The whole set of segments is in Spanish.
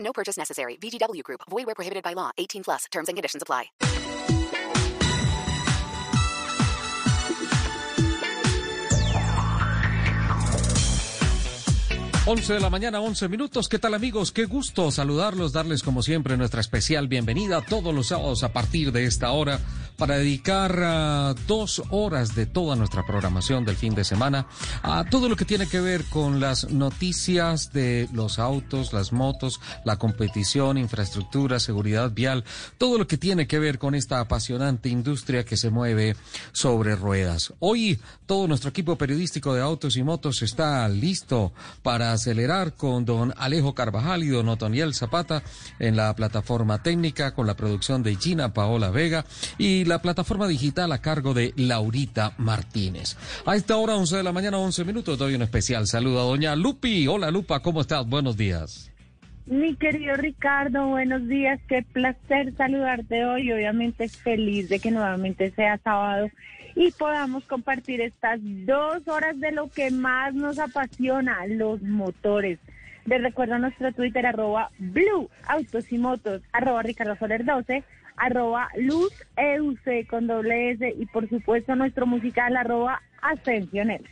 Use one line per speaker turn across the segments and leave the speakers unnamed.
No purchase necessary. VGW Group. Void where prohibited by law. 18 plus. Terms and conditions apply.
11 de la mañana, 11 minutos. ¿Qué tal amigos? Qué gusto saludarlos, darles como siempre nuestra especial bienvenida todos los sábados a partir de esta hora para dedicar uh, dos horas de toda nuestra programación del fin de semana a todo lo que tiene que ver con las noticias de los autos, las motos, la competición, infraestructura, seguridad vial, todo lo que tiene que ver con esta apasionante industria que se mueve sobre ruedas. Hoy todo nuestro equipo periodístico de autos y motos está listo para acelerar con don Alejo Carvajal y don Otoniel Zapata en la plataforma técnica con la producción de Gina Paola Vega y la plataforma digital a cargo de Laurita Martínez. A esta hora, 11 de la mañana, 11 minutos, doy un especial saludo a doña Lupi. Hola Lupa, ¿cómo estás? Buenos días.
Mi querido Ricardo, buenos días. Qué placer saludarte hoy. Obviamente feliz de que nuevamente sea sábado y podamos compartir estas dos horas de lo que más nos apasiona, los motores. Les recuerdo nuestro Twitter, arroba Blue Autos y Motos, arroba Ricardo Soler 12, arroba Luz con doble S y por supuesto nuestro musical, arroba Ascensionel.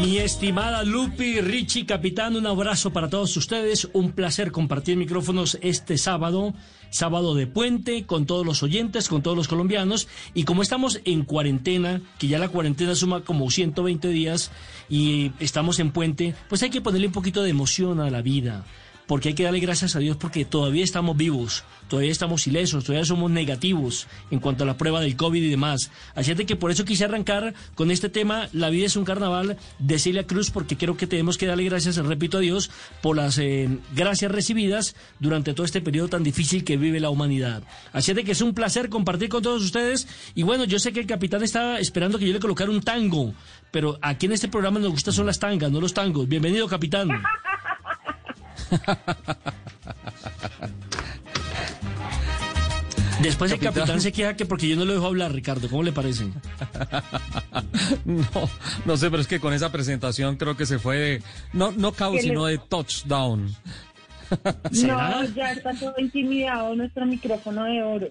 Mi estimada Lupi, Richie, capitán, un abrazo para todos ustedes. Un placer compartir micrófonos este sábado, sábado de puente, con todos los oyentes, con todos los colombianos. Y como estamos en cuarentena, que ya la cuarentena suma como 120 días y estamos en puente, pues hay que ponerle un poquito de emoción a la vida porque hay que darle gracias a Dios porque todavía estamos vivos, todavía estamos ilesos, todavía somos negativos en cuanto a la prueba del COVID y demás. Así es de que por eso quise arrancar con este tema, La vida es un carnaval de Celia Cruz, porque creo que tenemos que darle gracias, repito a Dios, por las eh, gracias recibidas durante todo este periodo tan difícil que vive la humanidad. Así es de que es un placer compartir con todos ustedes y bueno, yo sé que el capitán estaba esperando que yo le colocara un tango, pero aquí en este programa nos gustan son las tangas, no los tangos. Bienvenido, capitán. Después el
Capitán.
se queja que porque yo no lo dejo hablar, Ricardo. ¿Cómo le parece?
No, no sé, pero es que con esa presentación creo que se fue de, no, no caos,
¿Qué le-
sino de touchdown.
¿Será?
No, ya está todo intimidado nuestro micrófono de oro.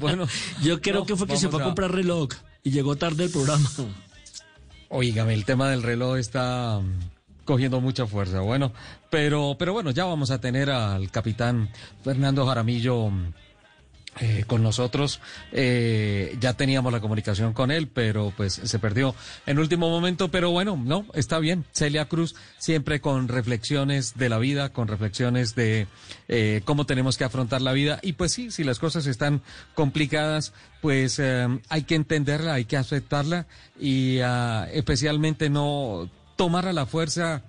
Bueno,
Yo creo
no,
que fue que se fue a comprar reloj y llegó tarde el programa.
Oígame, el tema del reloj está cogiendo mucha fuerza. Bueno, pero, pero bueno, ya vamos a tener al capitán Fernando Jaramillo mm, eh, con nosotros. Eh, ya teníamos la comunicación con él, pero pues se perdió en último momento. Pero bueno, no, está bien. Celia Cruz siempre con reflexiones de la vida, con reflexiones de eh, cómo tenemos que afrontar la vida. Y pues sí, si las cosas están complicadas, pues hay que entenderla, hay que aceptarla y ah, especialmente no tomar a la fuerza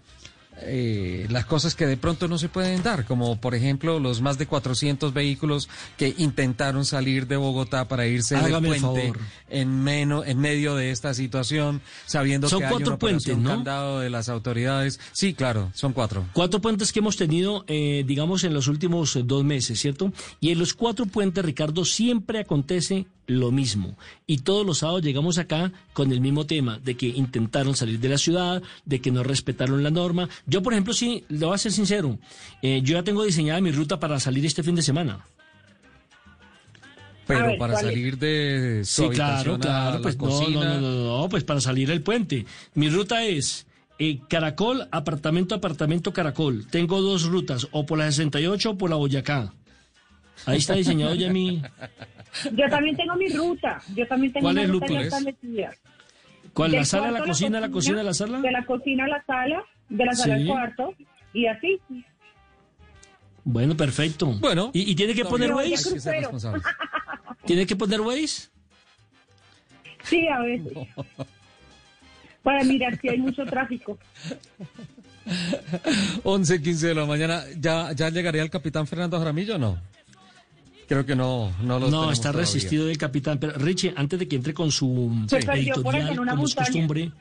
eh, las cosas que de pronto no se pueden dar, como por ejemplo los más de 400 vehículos que intentaron salir de Bogotá para irse
Hágame
del
el
puente en menos en medio de esta situación, sabiendo
Son
que hay
cuatro
una
puentes, ¿no?
candado de las autoridades. Sí, claro, son cuatro.
Cuatro puentes que hemos tenido, eh, digamos, en los últimos dos meses, ¿cierto? Y en los cuatro puentes, Ricardo, siempre acontece lo mismo. Y todos los sábados llegamos acá con el mismo tema, de que intentaron salir de la ciudad, de que no respetaron la norma. Yo, por ejemplo, sí, le voy a ser sincero, eh, yo ya tengo diseñada mi ruta para salir este fin de semana.
Pero
ver,
para salir de su
Sí, claro,
a
claro,
la
pues no, no, no, no, no, pues para salir el puente. Mi ruta es eh, Caracol, apartamento, apartamento, Caracol. Tengo dos rutas, o por la 68 o por la Boyacá. Ahí está diseñado ya mi...
Yo también tengo mi ruta. Yo también tengo
¿Cuál
una
es,
ruta
Lupe?
ya establecida.
¿Cuál? ¿La sala, la cocina, la cocina, la sala?
De la cocina a la sala, de la sala
Sí.
al cuarto, y así.
Bueno, perfecto.
Bueno,
¿Y, y tiene que poner
Waze?
¿Tiene que poner Waze?
Sí, a veces. Para mirar si hay mucho tráfico.
11, 15 de la mañana. ¿Ya, ya llegaría el capitán Fernando Jaramillo o no? Creo que no, no lo
No, está
todavía.
resistido del capitán. Pero Richie, antes de que entre con su
allá
editorial, como es costumbre,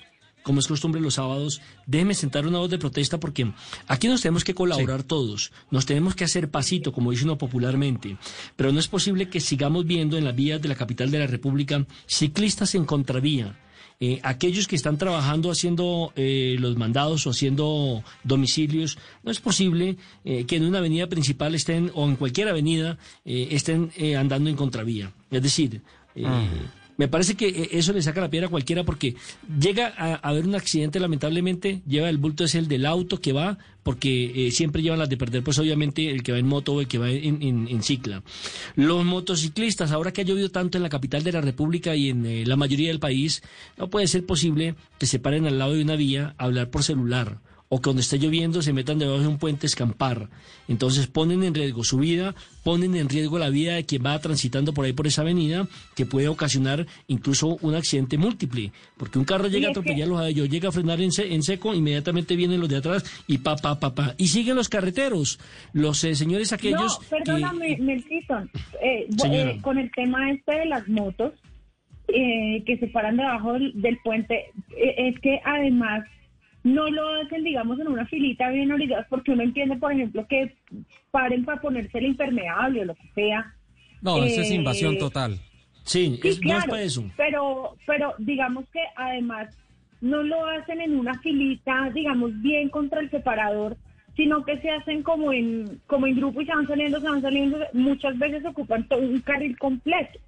como es costumbre los sábados, déjeme sentar una voz de protesta porque aquí nos tenemos que colaborar todos, nos tenemos que hacer pasito, como dice uno popularmente, pero no es posible que sigamos viendo en las vías de la capital de la República ciclistas en contravía. Eh, aquellos que están trabajando haciendo eh, los mandados o haciendo domicilios, no es posible eh, que en una avenida principal estén, o en cualquier avenida, eh, estén eh, andando en contravía. Es decir, eh, me parece que eh, eso le saca la piedra a cualquiera porque llega a, haber un accidente, lamentablemente, lleva el bulto es el del auto que va, porque eh, siempre llevan las de perder, pues obviamente el que va en moto o el que va en cicla. Los motociclistas, ahora que ha llovido tanto en la capital de la República y en eh, la mayoría del país, no puede ser posible que se paren al lado de una vía a hablar por celular o que cuando esté lloviendo se metan debajo de un puente a escampar. Entonces ponen en riesgo su vida, ponen en riesgo la vida de quien va transitando por ahí por esa avenida, que puede ocasionar incluso un accidente múltiple, porque un carro llega a atropellarlos a ellos, llega a frenar en, se- en seco, inmediatamente vienen los de atrás y pa, pa, pa, pa. Y siguen los carreteros, los eh, señores aquellos
no, perdóname,
que...
Eh, eh, con el tema este de las motos eh, que se paran debajo del, del puente, eh, es que además no lo hacen, digamos, en una filita bien orillados, porque uno entiende, por ejemplo, que paren para ponerse el impermeable o lo que sea.
No, eso es
Eh,
invasión total.
Sí,
Sí,
es- no es
claro,
para eso.
pero, pero digamos que además no lo hacen en una filita, digamos, bien contra el separador, sino que se hacen como en, como en grupo y se van saliendo, se van saliendo, muchas veces ocupan todo un carril completo.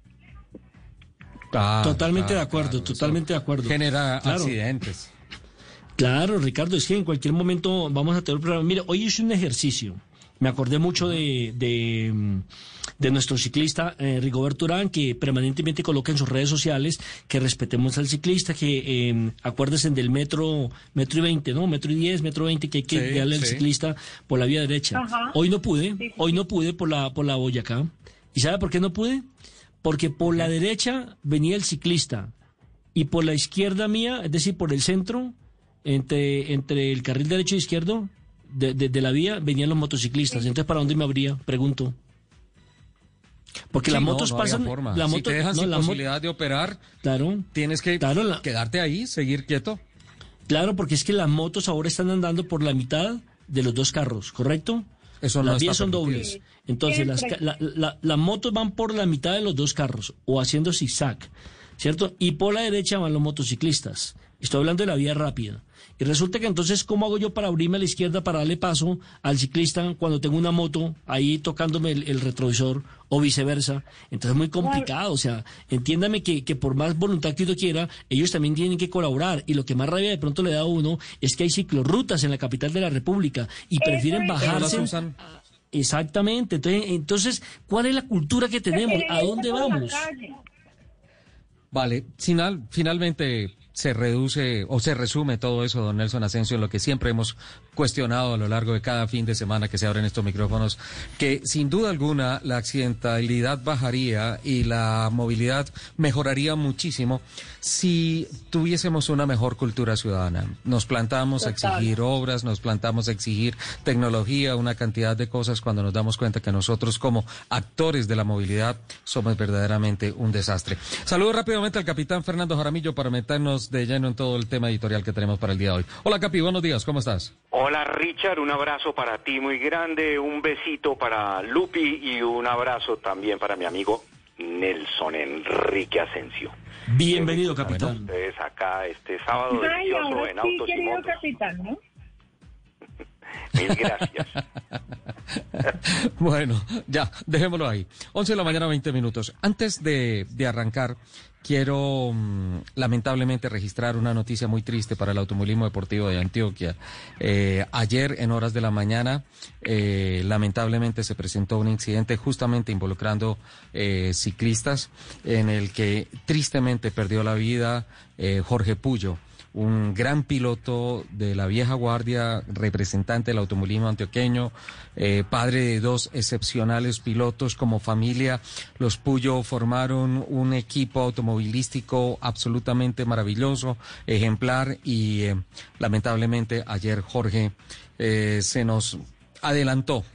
Claro,
Totalmente
claro,
de acuerdo,
claro,
totalmente de acuerdo.
Genera
Claro.
accidentes.
Claro, Ricardo, es que en cualquier momento vamos a tener un programa. Mire, hoy hice un ejercicio. Me acordé mucho de, de, de nuestro ciclista eh, Rigoberto Urán, que permanentemente coloca en sus redes sociales que respetemos al ciclista, que eh, acuérdense del metro, metro y veinte, ¿no? Metro y diez, metro veinte, que hay que
Sí,
darle al ciclista por la vía derecha.
Ajá.
Hoy no pude,
Sí, sí.
hoy no pude por la, por la Boyacá. ¿Y sabe por qué no pude? Porque por la derecha venía el ciclista y por la izquierda mía, es decir, por el centro, entre, entre el carril derecho e izquierdo de, de- de la vía, venían los motociclistas. Entonces, ¿para dónde me habría? Pregunto. Porque
Sí,
las motos
no
pasan.
forma.
la
si
moto-
te dejan
no,
sin
la mo-
posibilidad de operar,
Claro,
tienes que
Claro, la-
quedarte ahí, seguir quieto.
claro, porque es que las motos ahora están andando por la mitad de los dos carros, ¿correcto?
Eso
las vías son
permitido.
dobles. Entonces, las, la- la- las motos van por la mitad de los dos carros o haciendo zigzag, ¿cierto? Y por la derecha van los motociclistas. Estoy hablando de la vía rápida. Y resulta que entonces, ¿cómo hago yo para abrirme a la izquierda para darle paso al ciclista cuando tengo una moto ahí tocándome el, el retrovisor o viceversa? Entonces es muy complicado. O sea, entiéndame que, que por más voluntad que uno quiera, ellos también tienen que colaborar. Y lo que más rabia de pronto le da a uno es que hay ciclorrutas en la capital de la República y prefieren bajarse.
usan.
Exactamente. Entonces, entonces, ¿cuál es la cultura que tenemos? ¿A dónde vamos?
Vale, final, finalmente se reduce o se resume todo eso, don Nelson Asensio, en lo que siempre hemos cuestionado a lo largo de cada fin de semana que se abren estos micrófonos, que sin duda alguna la accidentalidad bajaría y la movilidad mejoraría muchísimo si tuviésemos una mejor cultura ciudadana. Nos plantamos a exigir obras, nos plantamos a exigir tecnología, una cantidad de cosas cuando nos damos cuenta que nosotros como actores de la movilidad somos verdaderamente un desastre. Saludo rápidamente al capitán Fernando Jaramillo para meternos de lleno en todo el tema editorial que tenemos para el día de hoy. Hola Capi, buenos días, ¿cómo estás?
Hola Richard, un abrazo para ti muy grande, un besito para Lupi y un abrazo también para mi amigo Nelson Enrique Asensio.
Bienvenido,
Bueno,
capitán.
ustedes acá este sábado
Ay,
delicioso en
sí,
Autos y Motos.
capitán, ¿no?
Mil gracias.
Bueno, ya, dejémoslo ahí. 11 de la mañana, 20 minutos. Antes de, de arrancar, quiero mm, lamentablemente registrar una noticia muy triste para el automovilismo deportivo de Antioquia. Eh, ayer, en horas de la mañana, eh, lamentablemente se presentó un incidente justamente involucrando eh, ciclistas en el que tristemente perdió la vida eh, Jorge Puyo un gran piloto de la vieja guardia, representante del automovilismo antioqueño, eh, padre de dos excepcionales pilotos como familia. Los Puyo formaron un equipo automovilístico absolutamente maravilloso, ejemplar y eh, lamentablemente ayer Jorge eh, se nos adelantó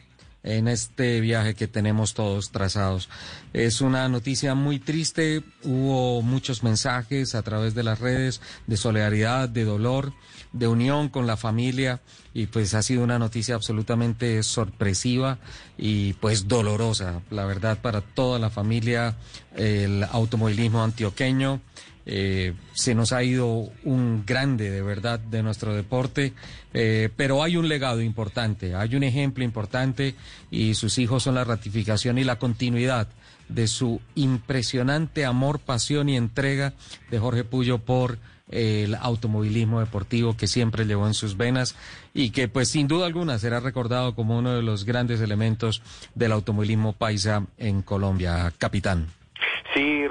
en este viaje que tenemos todos trazados. Es una noticia muy triste, hubo muchos mensajes a través de las redes de solidaridad, de dolor, de unión con la familia y pues ha sido una noticia absolutamente sorpresiva y pues dolorosa, la verdad, para toda la familia, el automovilismo antioqueño. Eh, se nos ha ido un grande de verdad de nuestro deporte, eh, pero hay un legado importante, hay un ejemplo importante y sus hijos son la ratificación y la continuidad de su impresionante amor, pasión y entrega de Jorge Puyo por el automovilismo deportivo que siempre llevó en sus venas y que pues sin duda alguna será recordado como uno de los grandes elementos del automovilismo paisa en Colombia, capitán.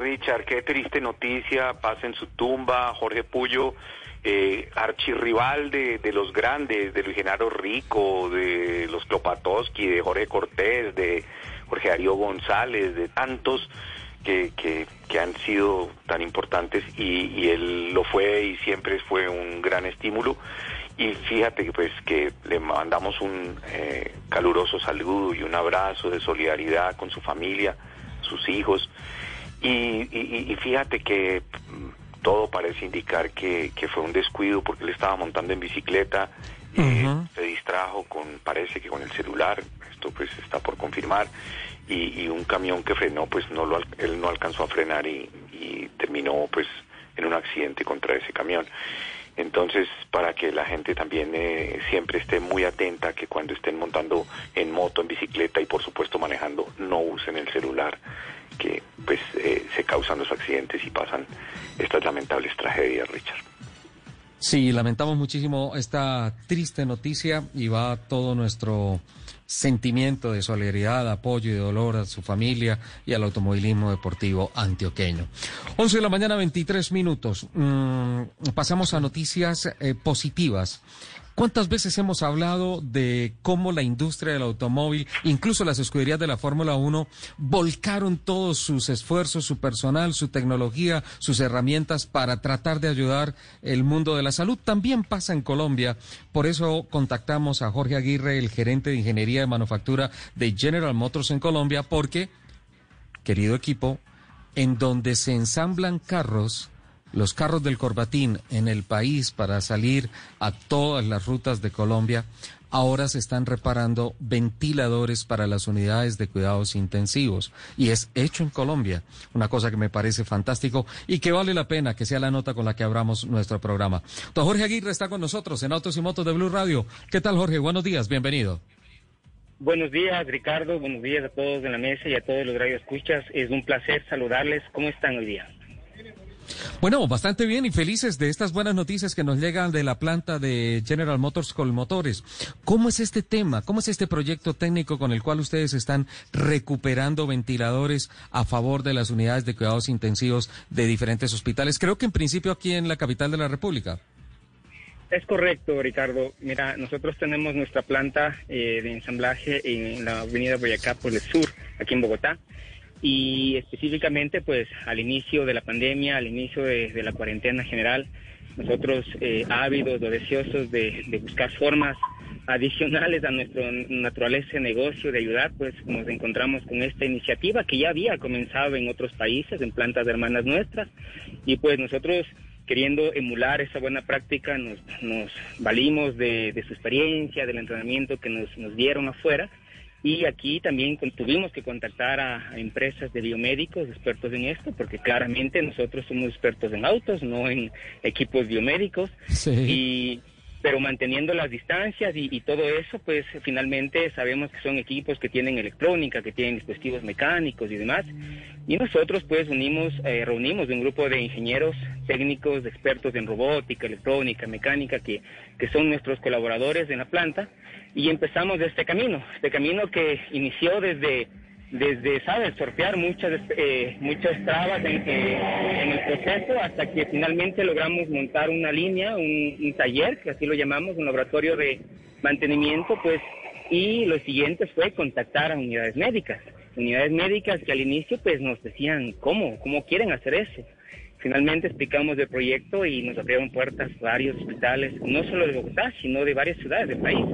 Richard, qué triste noticia. Pasa en su tumba Jorge Puyo, eh, archirrival de, de los grandes, de Luis Genaro Rico, de los Klopatowski, de Jorge Cortés, de Jorge Darío González, de tantos que, que, han sido tan importantes y, él lo fue y siempre fue un gran estímulo. Y fíjate pues que le mandamos un eh, caluroso saludo y un abrazo de solidaridad con su familia, sus hijos. Y, y- y fíjate que mm, todo parece indicar que, que fue un descuido porque él estaba montando en bicicleta, eh,
Ujú.
se distrajo con, parece que con el celular, esto pues está por confirmar, y, y un camión que frenó, pues no lo, él no alcanzó a frenar y, y terminó pues en un accidente contra ese camión. Entonces, para que la gente también eh, siempre esté muy atenta que cuando estén montando en moto, en bicicleta y por supuesto manejando, no usen el celular, que pues eh, se causan los accidentes y pasan estas lamentables tragedias, Richard.
Sí, lamentamos muchísimo esta triste noticia y va todo nuestro sentimiento de solidaridad, apoyo y dolor a su familia y al automovilismo deportivo antioqueño. 11 de la mañana, 23 minutos. Mm, pasamos a noticias eh, positivas. ¿Cuántas veces hemos hablado de cómo la industria del automóvil, incluso las escuderías de la Fórmula 1, volcaron todos sus esfuerzos, su personal, su tecnología, sus herramientas para tratar de ayudar el mundo de la salud? También pasa en Colombia. Por eso contactamos a Jorge Aguirre, el gerente de ingeniería de manufactura de General Motors en Colombia, porque, querido equipo, en donde se ensamblan carros, los carros del Corbatín en el país para salir a todas las rutas de Colombia, ahora se están reparando ventiladores para las unidades de cuidados intensivos y es hecho en Colombia, una cosa que me parece fantástico y que vale la pena que sea la nota con la que abramos nuestro programa. Don Jorge Aguirre está con nosotros en Autos y Motos de Blue Radio. ¿Qué tal Jorge? Buenos días, bienvenido.
Buenos días, Ricardo. Buenos días a todos en la mesa y a todos los radioescuchas. Es un placer saludarles. ¿Cómo están hoy día?
Bueno, bastante bien y felices de estas buenas noticias que nos llegan de la planta de General Motors Colmotores. ¿Cómo es este tema? ¿Cómo es este proyecto técnico con el cual ustedes están recuperando ventiladores a favor de las unidades de cuidados intensivos de diferentes hospitales? Creo que en principio aquí en la capital de la República.
Es correcto, Ricardo. Mira, nosotros tenemos nuestra planta eh, de ensamblaje en la avenida Boyacá por el sur, aquí en Bogotá. Y específicamente, pues al inicio de la pandemia, al inicio de, de la cuarentena general, nosotros eh, ávidos o deseosos de, de buscar formas adicionales a nuestra naturaleza de negocio, de ayudar, pues nos encontramos con esta iniciativa que ya había comenzado en otros países, en plantas hermanas nuestras, y pues nosotros queriendo emular esa buena práctica, nos, nos valimos de, de su experiencia, del entrenamiento que nos, nos dieron afuera, y aquí también tuvimos que contactar a, a empresas de biomédicos expertos en esto, porque claramente nosotros somos expertos en autos, no en equipos biomédicos. Y pero manteniendo las distancias y, y todo eso, pues finalmente sabemos que son equipos que tienen electrónica, que tienen dispositivos mecánicos y demás. Y nosotros pues unimos, eh, reunimos un grupo de ingenieros técnicos, expertos en robótica, electrónica, mecánica, que, que son nuestros colaboradores en la planta. Y empezamos este camino, este camino que inició desde desde, ¿sabes?, sortear muchas, eh, muchas trabas en, eh, en el proceso hasta que finalmente logramos montar una línea, un, un taller, que así lo llamamos, un laboratorio de mantenimiento, pues, y lo siguiente fue contactar a unidades médicas. Unidades médicas que al inicio, pues, nos decían, ¿cómo? ¿Cómo quieren hacer eso? Finalmente explicamos el proyecto y nos abrieron puertas varios hospitales, no solo de Bogotá, sino de varias ciudades del país.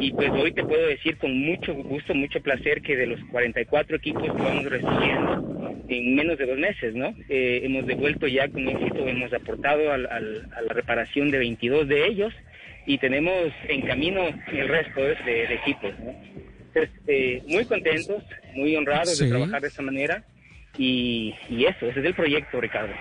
Y pues hoy te puedo decir con mucho gusto, mucho placer que de los 44 equipos que vamos recibiendo en menos de dos meses, ¿no? Eh, hemos devuelto ya con éxito, hemos aportado al- al- a la reparación de 22 de ellos y tenemos en camino el resto de, de equipos, ¿no? Entonces, eh, muy contentos, muy honrados
Sí.
de trabajar de esa manera y, y eso, ese es el proyecto, Ricardo.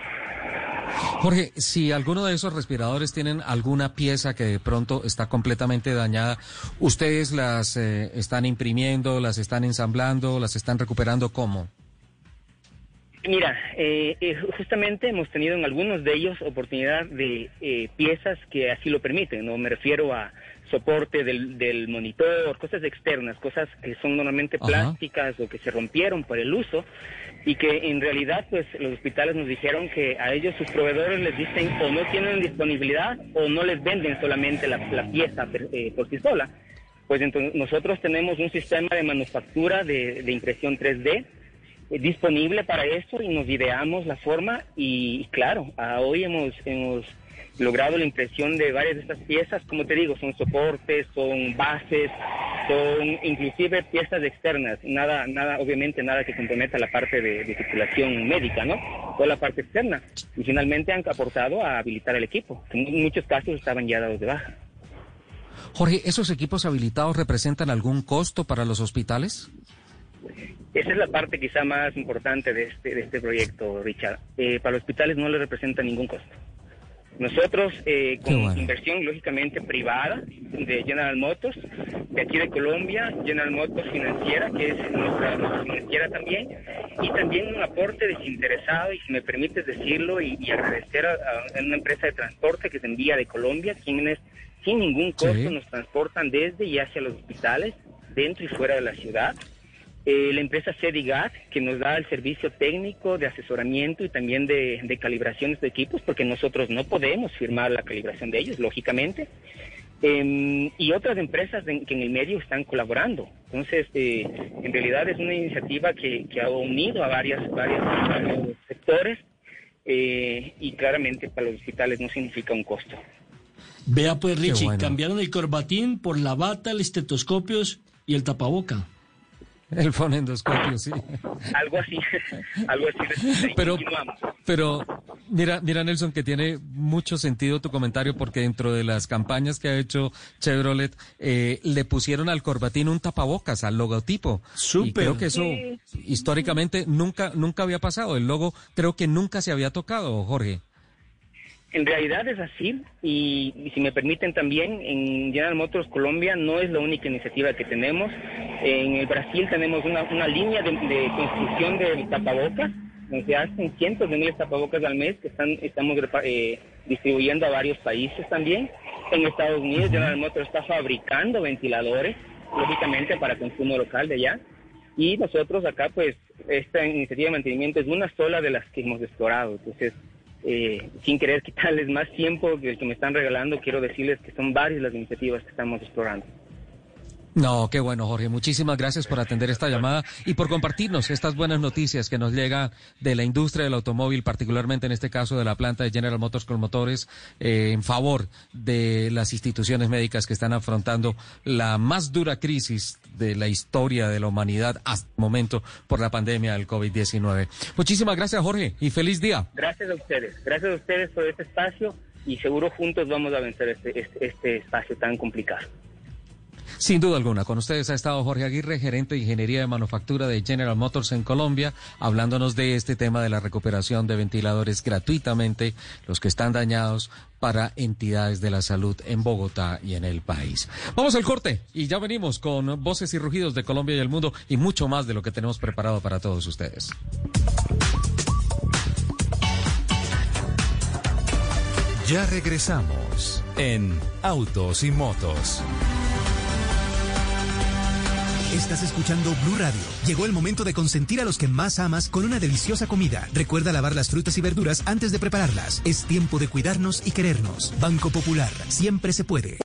Jorge, si alguno de esos respiradores tienen alguna pieza que de pronto está completamente dañada, ¿ustedes las eh, están imprimiendo, las están ensamblando, las están recuperando cómo?
Mira, eh, eh, justamente hemos tenido en algunos de ellos oportunidad de eh, piezas que así lo permiten, ¿no? Me refiero a soporte del, del monitor, cosas externas, cosas que son normalmente
Ajá.
plásticas o que se rompieron por el uso y que en realidad pues los hospitales nos dijeron que a ellos sus proveedores les dicen o no tienen disponibilidad o no les venden solamente la, pieza eh, por sí sola. Pues entonces nosotros tenemos un sistema de manufactura de, impresión 3D eh, disponible para eso y nos ideamos la forma y, claro, a hoy hemos logrado la impresión de varias de estas piezas, como te digo, son soportes, son bases, son inclusive piezas externas, nada, nada, obviamente nada que comprometa la parte de, de titulación médica, ¿no? Toda la parte externa. Y finalmente han aportado a habilitar el equipo, que en muchos casos estaban ya dados de baja.
Jorge, ¿esos equipos habilitados representan algún costo para los hospitales?
Esa es la parte quizá más importante de este, de este proyecto, Richard. Eh, para los hospitales no le representa ningún costo. Nosotros, eh, con
bueno.
inversión lógicamente privada de General Motors, de aquí de Colombia, General Motors Financiera, que es nuestra, nuestra financiera también, y también un aporte desinteresado, y si me permites decirlo, y, y agradecer a, a una empresa de transporte que se envía de Colombia, quienes sin ningún costo
Sí.
nos transportan desde y hacia los hospitales, dentro y fuera de la ciudad. Eh, la empresa Cedigat, que nos da el servicio técnico de asesoramiento y también de, de calibraciones de equipos, porque nosotros no podemos firmar la calibración de ellos, lógicamente. Em, y otras empresas en- que en el medio están colaborando. Entonces, eh, en realidad es una iniciativa que, que ha unido a varias, varias, varios sectores eh, y claramente para los hospitales no significa un costo.
Vea pues, Richie,
bueno.
cambiaron el corbatín por la bata, el estetoscopios y el tapaboca.
El fonendoscopio, sí.
Algo así, algo así.
Pero-
Continuamos.
Pero mira, mira Nelson, que tiene mucho sentido tu comentario porque dentro de las campañas que ha hecho Chevrolet eh, le pusieron al corbatín un tapabocas, al logotipo. Y creo que eso
Sí.
históricamente nunca, nunca había pasado. El logo creo que nunca se había tocado, Jorge.
En realidad es así y, y si me permiten también en General Motors Colombia no es la única iniciativa que tenemos. En el Brasil tenemos una, una línea de, de construcción de tapabocas donde se hacen cientos de miles de tapabocas al mes que están estamos eh, distribuyendo a varios países también. En Estados Unidos General Motors está fabricando ventiladores lógicamente para consumo local de allá. Y nosotros acá, pues, esta iniciativa de mantenimiento es una sola de las que hemos explorado. Entonces, eh, sin querer quitarles más tiempo que el que me están regalando, quiero decirles que son varias las iniciativas que estamos explorando.
No, qué bueno, Jorge. Muchísimas gracias por atender esta llamada y por compartirnos estas buenas noticias que nos llegan de la industria del automóvil, particularmente en este caso de la planta de General Motors con motores, eh, en favor de las instituciones médicas que están afrontando la más dura crisis de la historia de la humanidad hasta el momento por la pandemia del COVID-19. Muchísimas gracias, Jorge, y feliz día.
Gracias a ustedes, gracias a ustedes por este espacio y seguro juntos vamos a vencer este, este, este espacio tan complicado.
Sin duda alguna, con ustedes ha estado Jorge Aguirre, gerente de ingeniería de manufactura de General Motors en Colombia, hablándonos de este tema de la recuperación de ventiladores gratuitamente, los que están dañados para entidades de la salud en Bogotá y en el país. Vamos al corte y ya venimos con voces y rugidos de Colombia y el mundo y mucho más de lo que tenemos preparado para todos ustedes.
Ya regresamos en Autos y Motos.
Estás escuchando Blue Radio. Llegó el momento de consentir a los que más amas con una deliciosa comida. Recuerda lavar las frutas y verduras antes de prepararlas. Es tiempo de cuidarnos y querernos. Banco Popular. Siempre se puede.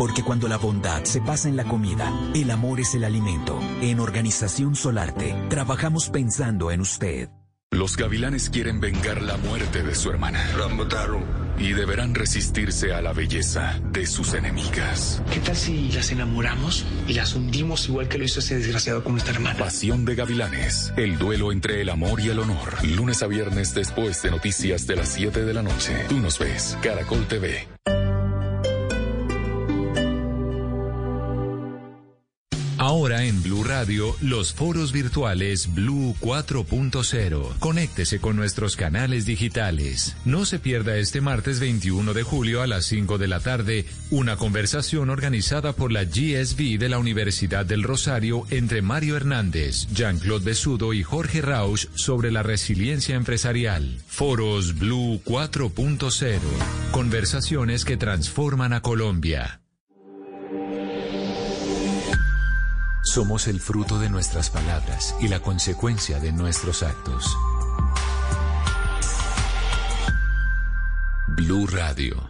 Porque cuando la bondad se pasa en la comida, el amor es el alimento. En Organización Solarte, trabajamos pensando en usted.
Los gavilanes quieren vengar la muerte de su hermana. Y deberán resistirse a la belleza de sus enemigas.
¿Qué tal si las enamoramos y las hundimos igual que lo hizo ese desgraciado con nuestra hermana?
Pasión de gavilanes. El duelo entre el amor y el honor. Lunes a viernes después de noticias de las 7 de la noche. Tú nos ves. Caracol TV. Radio, los foros virtuales Blue 4.0. Conéctese con nuestros canales digitales. No se pierda este martes 21 de julio a las 5 de la tarde una conversación organizada por la GSB de la Universidad del Rosario entre Mario Hernández, Jean-Claude Besudo y Jorge Rausch sobre la resiliencia empresarial. Foros Blue 4.0. Conversaciones que transforman a Colombia. Somos el fruto de nuestras palabras y la consecuencia de nuestros actos. Blue Radio.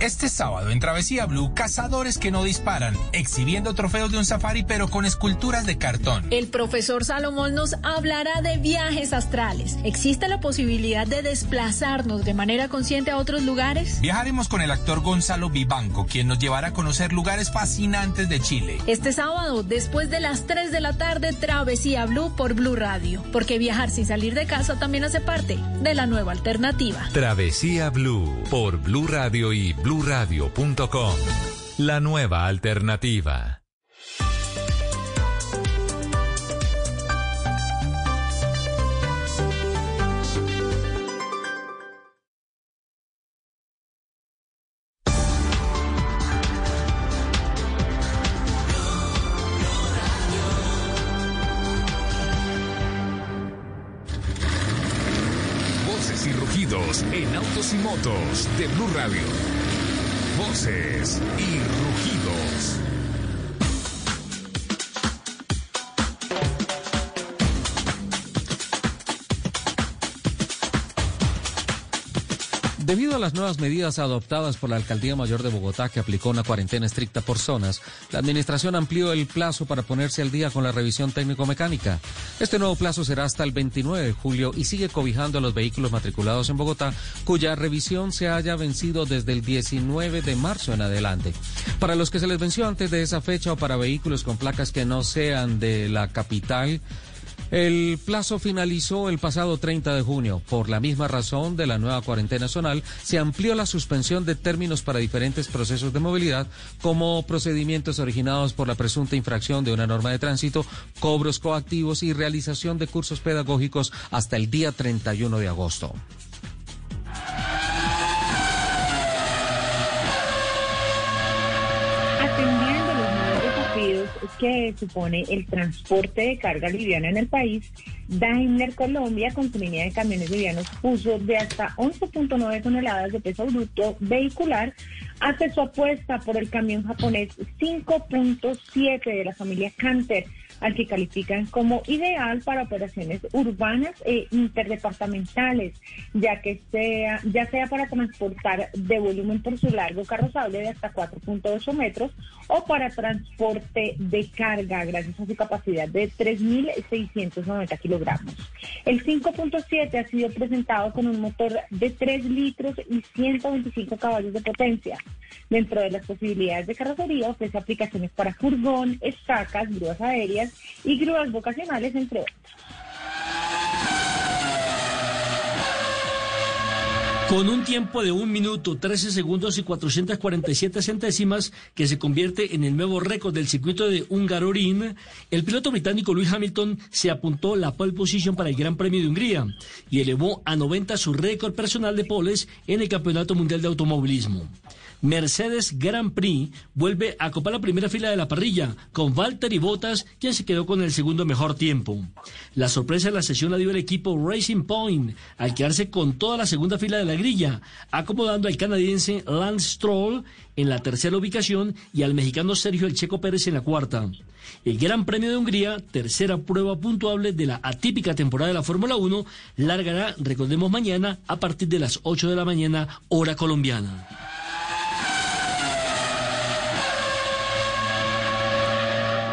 Este sábado en Travesía Blue, cazadores que no disparan, exhibiendo trofeos de un safari pero con esculturas de cartón.
El profesor Salomón nos hablará de viajes astrales. ¿Existe la posibilidad de desplazarnos de manera consciente a otros lugares?
Viajaremos con el actor Gonzalo Vivanco, quien nos llevará a conocer lugares fascinantes de Chile.
Este sábado, después de las 3 de la tarde, Travesía Blue por Blue Radio. Porque viajar sin salir de casa también hace parte de la nueva alternativa.
Travesía Blue por Blue Radio y bluradio.com. La nueva alternativa.
Voces y rugidos en autos y motos de Blue Radio y rugidos.
Debido a las nuevas medidas adoptadas por la Alcaldía Mayor de Bogotá, que aplicó una cuarentena estricta por zonas, la Administración amplió el plazo para ponerse al día con la revisión técnico-mecánica. Este nuevo plazo será hasta el 29 de julio y sigue cobijando a los vehículos matriculados en Bogotá, cuya revisión se haya vencido desde el 19 de marzo en adelante. Para los que se les venció antes de esa fecha o para vehículos con placas que no sean de la capital, el plazo finalizó el pasado 30 de junio. Por la misma razón de la nueva cuarentena zonal, se amplió la suspensión de términos para diferentes procesos de movilidad, como procedimientos originados por la presunta infracción de una norma de tránsito, cobros coactivos y realización de cursos pedagógicos hasta el día 31 de agosto.
Que supone el transporte de carga liviana en el país, Daimler Colombia con su línea de camiones livianos puso de hasta 11.9 toneladas de peso bruto vehicular hace su apuesta por el camión japonés 5.7 de la familia Canter, al que califican como ideal para operaciones urbanas e interdepartamentales, ya que sea, ya sea para transportar de volumen por su largo carrozable de hasta 4.8 metros o para transporte de carga gracias a su capacidad de 3.690 kilogramos. El 5.7 ha sido presentado con un motor de 3 litros y 125 caballos de potencia. Dentro de las posibilidades de carrocería ofrece aplicaciones para furgón, estacas, grúas aéreas y grúas vocacionales, entre.
Con un tiempo de 1 minuto, 13 segundos y 447 centésimas, que se convierte en el nuevo récord del circuito de Hungaroring, el piloto británico Lewis Hamilton se apuntó la pole position para el Gran Premio de Hungría y elevó a 90 su récord personal de poles en el Campeonato Mundial de Automovilismo. Mercedes Grand Prix vuelve a copar la primera fila de la parrilla, con Valtteri Bottas, quien se quedó con el segundo mejor tiempo. La sorpresa de la sesión la dio el equipo Racing Point, al quedarse con toda la segunda fila de la grilla, acomodando al canadiense Lance Stroll en la tercera ubicación y al mexicano Sergio El Checo Pérez en la cuarta. El Gran Premio de Hungría, tercera prueba puntuable de la atípica temporada de la Fórmula 1, largará, recordemos mañana, a partir de las 8 de la mañana, hora colombiana.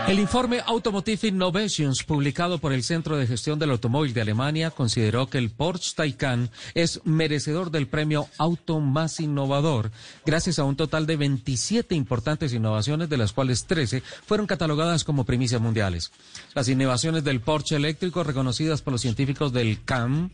El informe Automotive Innovations, publicado por el Centro de Gestión del Automóvil de Alemania, consideró que el Porsche Taycan es merecedor del premio Auto más innovador, gracias a un total de 27 importantes innovaciones, de las cuales 13 fueron catalogadas como primicias mundiales. Las innovaciones del Porsche eléctrico, reconocidas por los científicos del CAM,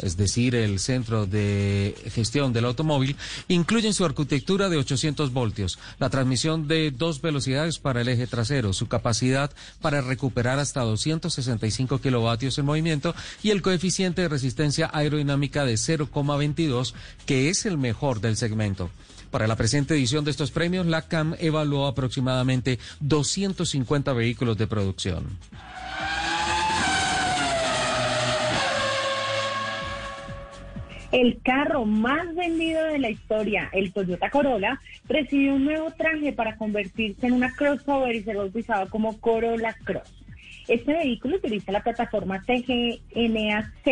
es decir, el Centro de Gestión del Automóvil, incluyen su arquitectura de 800 voltios, la transmisión de dos velocidades para el eje trasero, su capacidad para recuperar hasta 265 kilovatios en movimiento y el coeficiente de resistencia aerodinámica de 0,22, que es el mejor del segmento. Para la presente edición de estos premios, la CAM evaluó aproximadamente 250 vehículos de producción.
El carro más vendido de la historia, el Toyota Corolla, recibió un nuevo traje para convertirse en una crossover y ser bautizado como Corolla Cross. Este vehículo utiliza la plataforma TGNAC,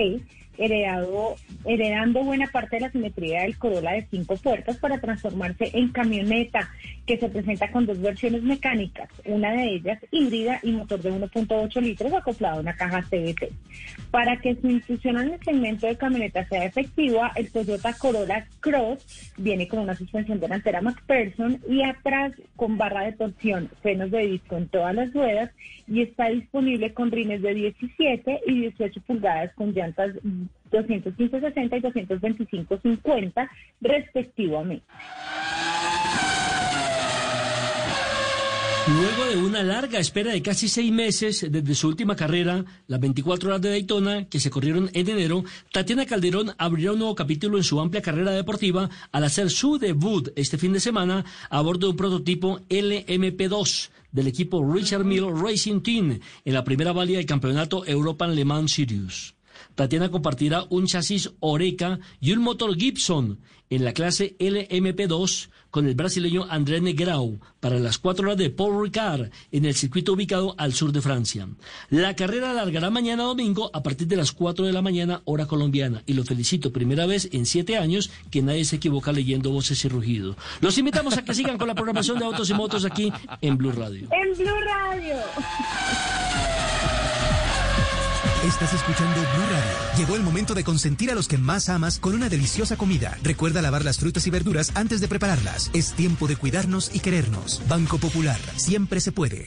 heredado, heredando buena parte de la simetría del Corolla de cinco puertas para transformarse en camioneta, que se presenta con dos versiones mecánicas, una de ellas híbrida y motor de 1.8 litros acoplado a una caja CVT. Para que su inclusión en el segmento de camioneta sea efectiva, el Toyota Corolla Cross viene con una suspensión delantera McPherson y atrás con barra de torsión, frenos de disco en todas las ruedas y está disponible con rines de 17 y 18 pulgadas con llantas 215-60 y 225-50 respectivamente.
Luego de una larga espera de casi seis meses desde su última carrera, las 24 horas de Daytona, que se corrieron en enero, Tatiana Calderón abrirá un nuevo capítulo en su amplia carrera deportiva al hacer su debut este fin de semana a bordo de un prototipo LMP2 del equipo Richard Mille Racing Team en la primera válida del campeonato European Le Mans Series. Tatiana compartirá un chasis Oreca y un motor Gibson en la clase LMP2 con el brasileño André Negrau para las cuatro horas de Paul Ricard en el circuito ubicado al sur de Francia. La carrera alargará mañana domingo a partir de las 4 de la mañana hora colombiana y lo felicito primera vez en siete años que nadie se equivoca leyendo voces y rugidos. Los invitamos a que sigan con la programación de Autos y Motos aquí en Blue Radio.
En Blue Radio.
Estás escuchando Blue Radio. Llegó el momento de consentir a los que más amas con una deliciosa comida. Recuerda lavar las frutas y verduras antes de prepararlas. Es tiempo de cuidarnos y querernos. Banco Popular. Siempre se puede.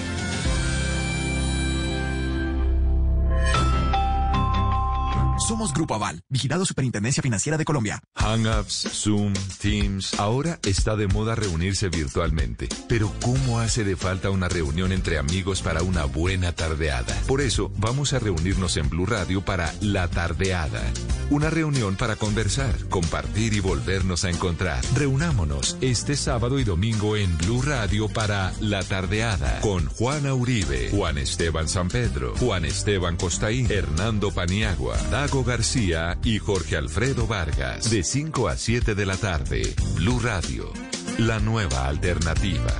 Somos Grupo Aval, vigilado Superintendencia Financiera de Colombia.
Hangouts, Zoom, Teams. Ahora está de moda reunirse virtualmente. Pero ¿cómo hace de falta una reunión entre amigos para una buena tardeada? Por eso vamos a reunirnos en Blue Radio para La Tardeada. Una reunión para conversar, compartir y volvernos a encontrar. Reunámonos este sábado y domingo en Blue Radio para La Tardeada con Juana Uribe, Juan Esteban San Pedro, Juan Esteban Costaín, Hernando Paniagua, Dago García y Jorge Alfredo Vargas. De 5 a 7 de la tarde, Blue Radio, la nueva alternativa.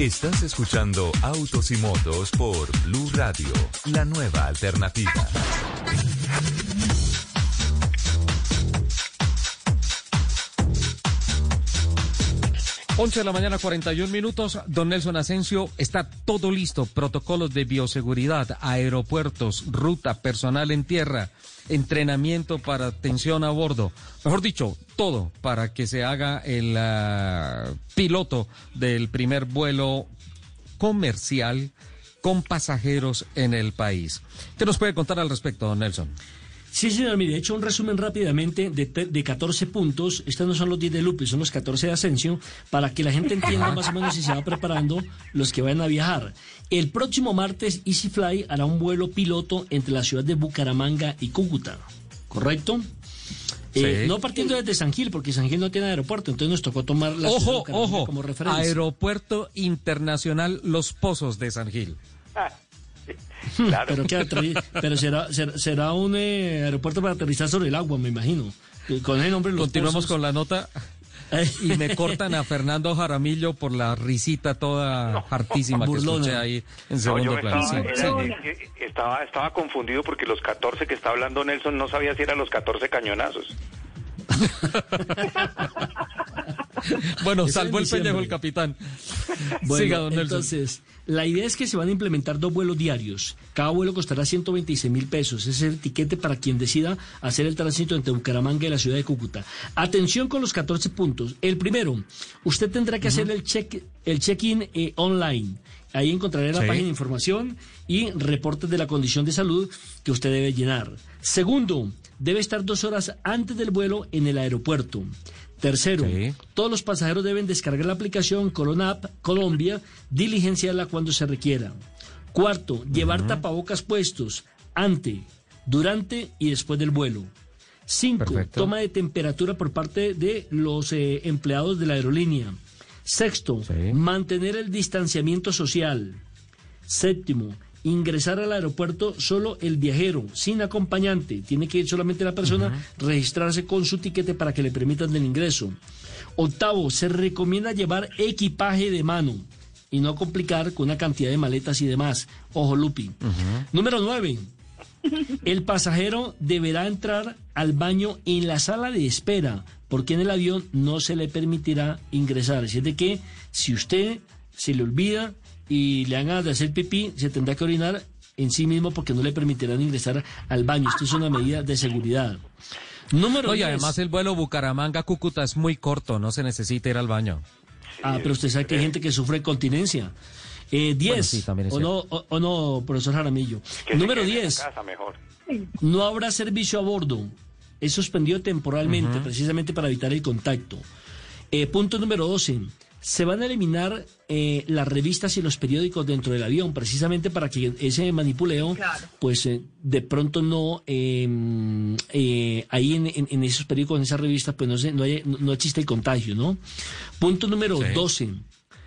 Estás escuchando Autos y Motos por Blue Radio, la nueva alternativa.
11 de la mañana, 41 minutos. Don Nelson Asensio, está todo listo. Protocolos de bioseguridad, aeropuertos, ruta, personal en tierra, entrenamiento para atención a bordo. Mejor dicho, todo para que se haga el ah, piloto del primer vuelo comercial con pasajeros en el país. ¿Qué nos puede contar al respecto, don Nelson?
Sí, señor, mire, he hecho un resumen rápidamente de, de 14 puntos. Estos no son los 10 de Lupe, son los 14 de Asensio, para que la gente entienda más o menos si se va preparando los que vayan a viajar. El próximo martes, EasyFly hará un vuelo piloto entre la ciudad de Bucaramanga y Cúcuta, ¿correcto? Eh,
Sí.
no partiendo desde San Gil, porque San Gil no tiene aeropuerto, entonces nos tocó tomar la ciudad de
Ojo,
Bucaramanga
ojo,
como referencia.
Aeropuerto Internacional Los Pozos de San Gil.
Pero, ¿qué aterri- pero será, será, será un eh, aeropuerto para aterrizar sobre el agua, me imagino. Eh, Con el nombre
Continuamos
pozos.
con la nota. Y me cortan a Fernando Jaramillo por la risita toda hartísima que
Burlona.
escuché ahí en
No,
segundo
me
plano.
estaba,
Sí,
era-
sí.
estaba, estaba confundido porque los 14 que está hablando Nelson no sabía si eran los 14 cañonazos.
Bueno,
en
el pellejo el capitán.
Bueno,
Siga, don Nelson.
entonces, la idea es que se van a implementar dos vuelos diarios. Cada vuelo costará 126 mil pesos. Ese es el tiquete para quien decida hacer el tránsito entre Bucaramanga y la ciudad de Cúcuta. Atención con los 14 puntos. El primero, usted tendrá que hacer el check el check-in eh, online. Ahí encontrará la
Sí.
página de información y reportes de la condición de salud que usted debe llenar. Segundo, debe estar dos horas antes del vuelo en el aeropuerto. Tercero, todos los pasajeros deben descargar la aplicación Corona App Colombia, diligenciarla cuando se requiera. Cuarto, llevar tapabocas puestos ante, durante y después del vuelo. Cinco,
Perfecto.
toma de temperatura por parte de los eh, empleados de la aerolínea. Sexto, mantener el distanciamiento social. Séptimo, ingresar al aeropuerto solo el viajero, sin acompañante. Tiene que ir solamente la persona, registrarse con su tiquete para que le permitan el ingreso. Octavo, se recomienda llevar equipaje de mano y no complicar con una cantidad de maletas y demás. Ojo, Lupi. Número nueve, el pasajero deberá entrar al baño en la sala de espera, porque en el avión no se le permitirá ingresar. Así es de que si usted se le olvida y le haga de hacer pipí, se tendrá que orinar en sí mismo porque no le permitirán ingresar al baño. Esto es una medida de seguridad. Número
No,
10.
además el vuelo Bucaramanga-Cúcuta es muy corto, no se necesita ir al baño.
Ah, pero usted sabe que hay gente que sufre continencia. Eh, 10.
Bueno, sí, también es
o, no, o, o no, profesor Jaramillo. Número 10.
Casa mejor.
No habrá servicio a bordo. Es suspendido temporalmente, precisamente para evitar el contacto. Eh, punto número 12. Se van a eliminar eh, las revistas y los periódicos dentro del avión, precisamente para que ese manipuleo, pues eh, de pronto no, eh, eh, ahí en, en- en esos periódicos, en esas revistas, pues no, se, no, haya- no- no existe el contagio, ¿no? Punto número 12.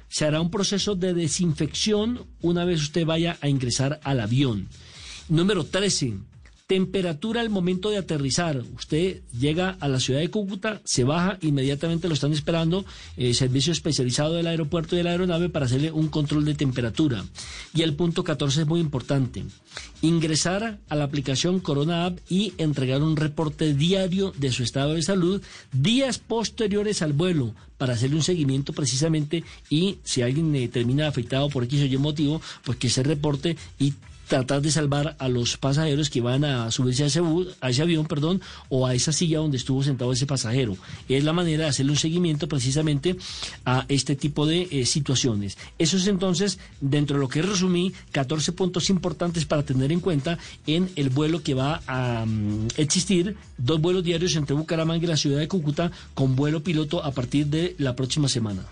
Se hará un proceso de desinfección una vez usted vaya a ingresar al avión. Número 13. Temperatura al momento de aterrizar. Usted llega a la ciudad de Cúcuta, se baja, inmediatamente lo están esperando el servicio especializado del aeropuerto y de la aeronave para hacerle un control de temperatura. Y el punto 14 es muy importante. Ingresar a la aplicación Corona App y entregar un reporte diario de su estado de salud días posteriores al vuelo para hacerle un seguimiento precisamente y si alguien eh, termina afectado por X o Y motivo, pues que se reporte y tratar de salvar a los pasajeros que van a subirse a ese, a ese avión perdón, o a esa silla donde estuvo sentado ese pasajero. Es la manera de hacerle un seguimiento precisamente a este tipo de eh, situaciones. Eso es entonces, dentro de lo que resumí, 14 puntos importantes para tener en cuenta en el vuelo que va a mm, existir, dos vuelos diarios entre Bucaramanga y la ciudad de Cúcuta, con vuelo piloto a partir de la próxima semana.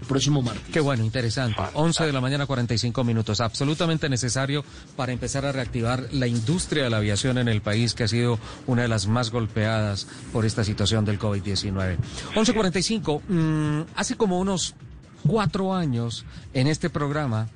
El próximo martes.
Qué bueno, interesante. 11 de la mañana, 45 minutos. Absolutamente necesario para empezar a reactivar la industria de la aviación en el país, que ha sido una de las más golpeadas por esta situación del COVID-19. 11.45. mm, hace como unos cuatro años en este programa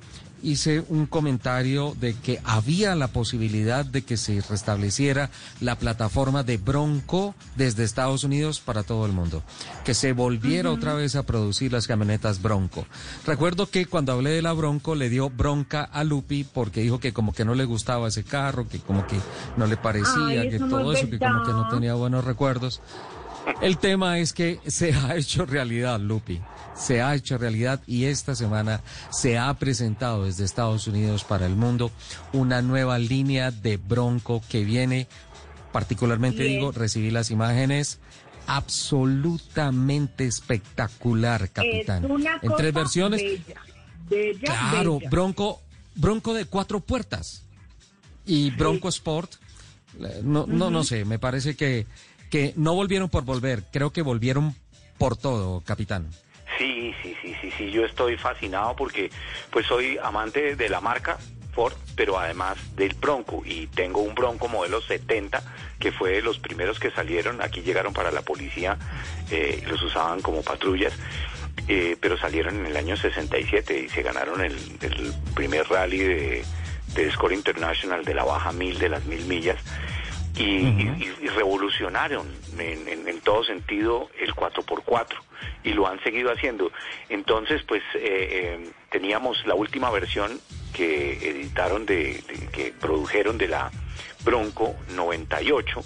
hice un comentario de que había la posibilidad de que se restableciera la plataforma de Bronco desde Estados Unidos para todo el mundo, que se volviera otra vez a producir las camionetas Bronco. Recuerdo que cuando hablé de la Bronco le dio bronca a Lupi porque dijo que como que no le gustaba ese carro, que como que no le parecía,
Ay,
que todo
es
eso, que como que no tenía buenos recuerdos. El tema es que se ha hecho realidad, Lupi. Se ha hecho realidad y esta semana se ha presentado desde Estados Unidos para el mundo una nueva línea de Bronco que viene, particularmente
Bien.
digo, recibí las imágenes absolutamente espectacular, capitán.
Es una
en tres versiones.
bella, bella,
Claro,
bella.
Bronco, Bronco de cuatro puertas y Bronco Sport. eh, No, no, no sé, me parece que, que no volvieron por volver, creo que volvieron por todo, capitán.
Sí, sí, sí, sí, sí, yo estoy fascinado porque pues soy amante de la marca Ford, pero además del Bronco y tengo un Bronco modelo 70 que fue de los primeros que salieron, aquí llegaron para la policía, eh, los usaban como patrullas, eh, pero salieron en el año 67 y se ganaron el, el primer rally de, de Score International de la baja mil, de las mil millas y, y- y revolucionaron en, en- en todo sentido el 4x4 y lo han seguido haciendo. Entonces, pues eh, eh, teníamos la última versión que editaron, de, de- que produjeron de la Bronco 98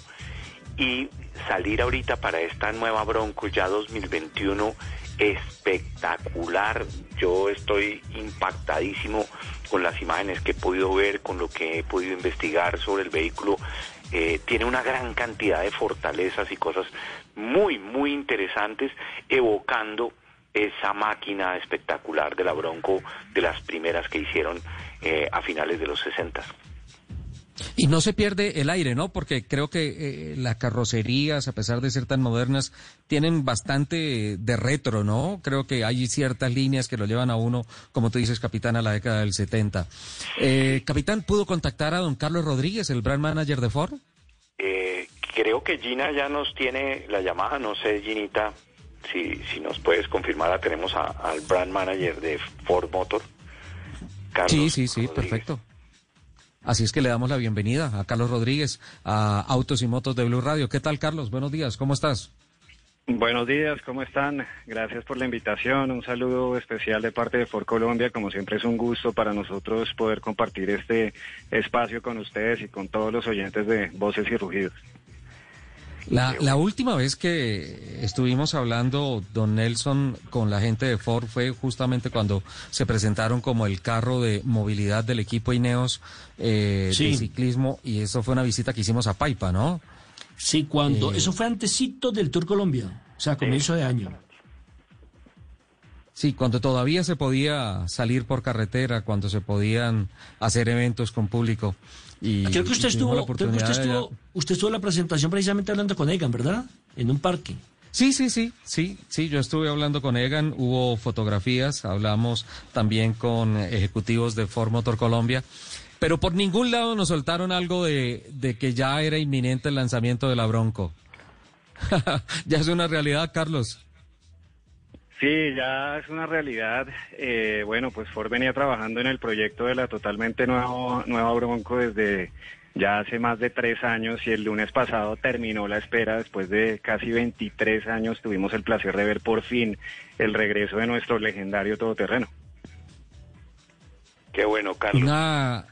y salir ahorita para esta nueva Bronco ya 2021 espectacular. Yo estoy impactadísimo con las imágenes que he podido ver, con lo que he podido investigar sobre el vehículo. Eh, tiene una gran cantidad de fortalezas y cosas muy, muy interesantes, evocando esa máquina espectacular de la Bronco, de las primeras que hicieron eh, a finales de los 60.
Y no se pierde el aire, ¿no? Porque creo que eh, las carrocerías, a pesar de ser tan modernas, tienen bastante de retro, ¿no? Creo que hay ciertas líneas que lo llevan a uno, como tú dices, capitán, a la década del 70. Eh, capitán, ¿pudo contactar a don Carlos Rodríguez, el brand manager de Ford?
Eh, creo que Gina ya nos tiene la llamada, no sé, Ginita, si, si nos puedes confirmar, la tenemos a- al brand manager de Ford Motor. Carlos
sí, sí, sí,
Rodríguez.
perfecto. Así es que le damos la bienvenida a Carlos Rodríguez, a Autos y Motos de Blue Radio. ¿Qué tal, Carlos? Buenos días, ¿cómo estás?
Buenos días, ¿cómo están? Gracias por la invitación. Un saludo especial de parte de Ford Colombia. Como siempre es un gusto para nosotros poder compartir este espacio con ustedes y con todos los oyentes de Voces y Rugidos.
La, la última vez que estuvimos hablando, don Nelson, con la gente de Ford fue justamente cuando se presentaron como el carro de movilidad del equipo Ineos eh,
Sí.
de ciclismo y eso fue una visita que hicimos a Paipa, ¿no?
Sí, cuando.
Eh,
Eso fue antecito del Tour Colombia, o sea, comienzo de año.
Sí, cuando todavía se podía salir por carretera, cuando se podían hacer eventos con público. Y,
Creo que usted estuvo, creo que usted
de-
estuvo, usted estuvo en la presentación precisamente hablando con Egan, ¿verdad? En un parque.
Sí, sí, sí, sí, sí, yo estuve hablando con Egan, hubo fotografías, hablamos también con ejecutivos de Ford Motor Colombia, pero por ningún lado nos soltaron algo de, de que ya era inminente el lanzamiento de la Bronco. ya es una realidad, Carlos.
Sí, ya es una realidad. Eh, bueno, pues Ford venía trabajando en el proyecto de la totalmente nuevo, nueva Bronco desde ya hace más de tres años y el lunes pasado terminó la espera. Después de casi 23 años tuvimos el placer de ver por fin el regreso de nuestro legendario todoterreno.
Qué bueno, Carlos.
Una...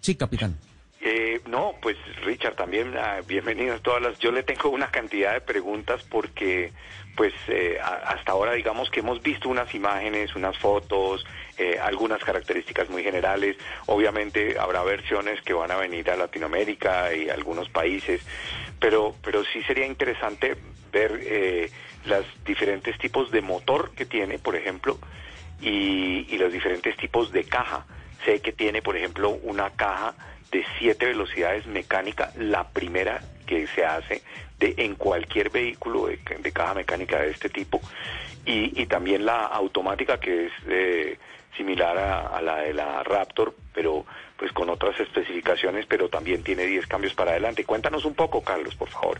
Sí, capitán.
Eh, no, pues Richard, también ah, bienvenidos todas las. Yo le tengo una cantidad de preguntas porque, pues, eh, hasta ahora digamos que hemos visto unas imágenes, unas fotos, eh, algunas características muy generales. Obviamente habrá versiones que van a venir a Latinoamérica y algunos países, pero, pero sí sería interesante ver eh, los diferentes tipos de motor que tiene, por ejemplo, y, y los diferentes tipos de caja. Sé que tiene, por ejemplo, una caja de siete velocidades mecánica, la primera que se hace de en cualquier vehículo de, caja mecánica de este tipo, y, y también la automática que es eh, similar a, a la de la Raptor, pero pues con otras especificaciones, pero también tiene 10 cambios para adelante. Cuéntanos un poco, Carlos, por favor.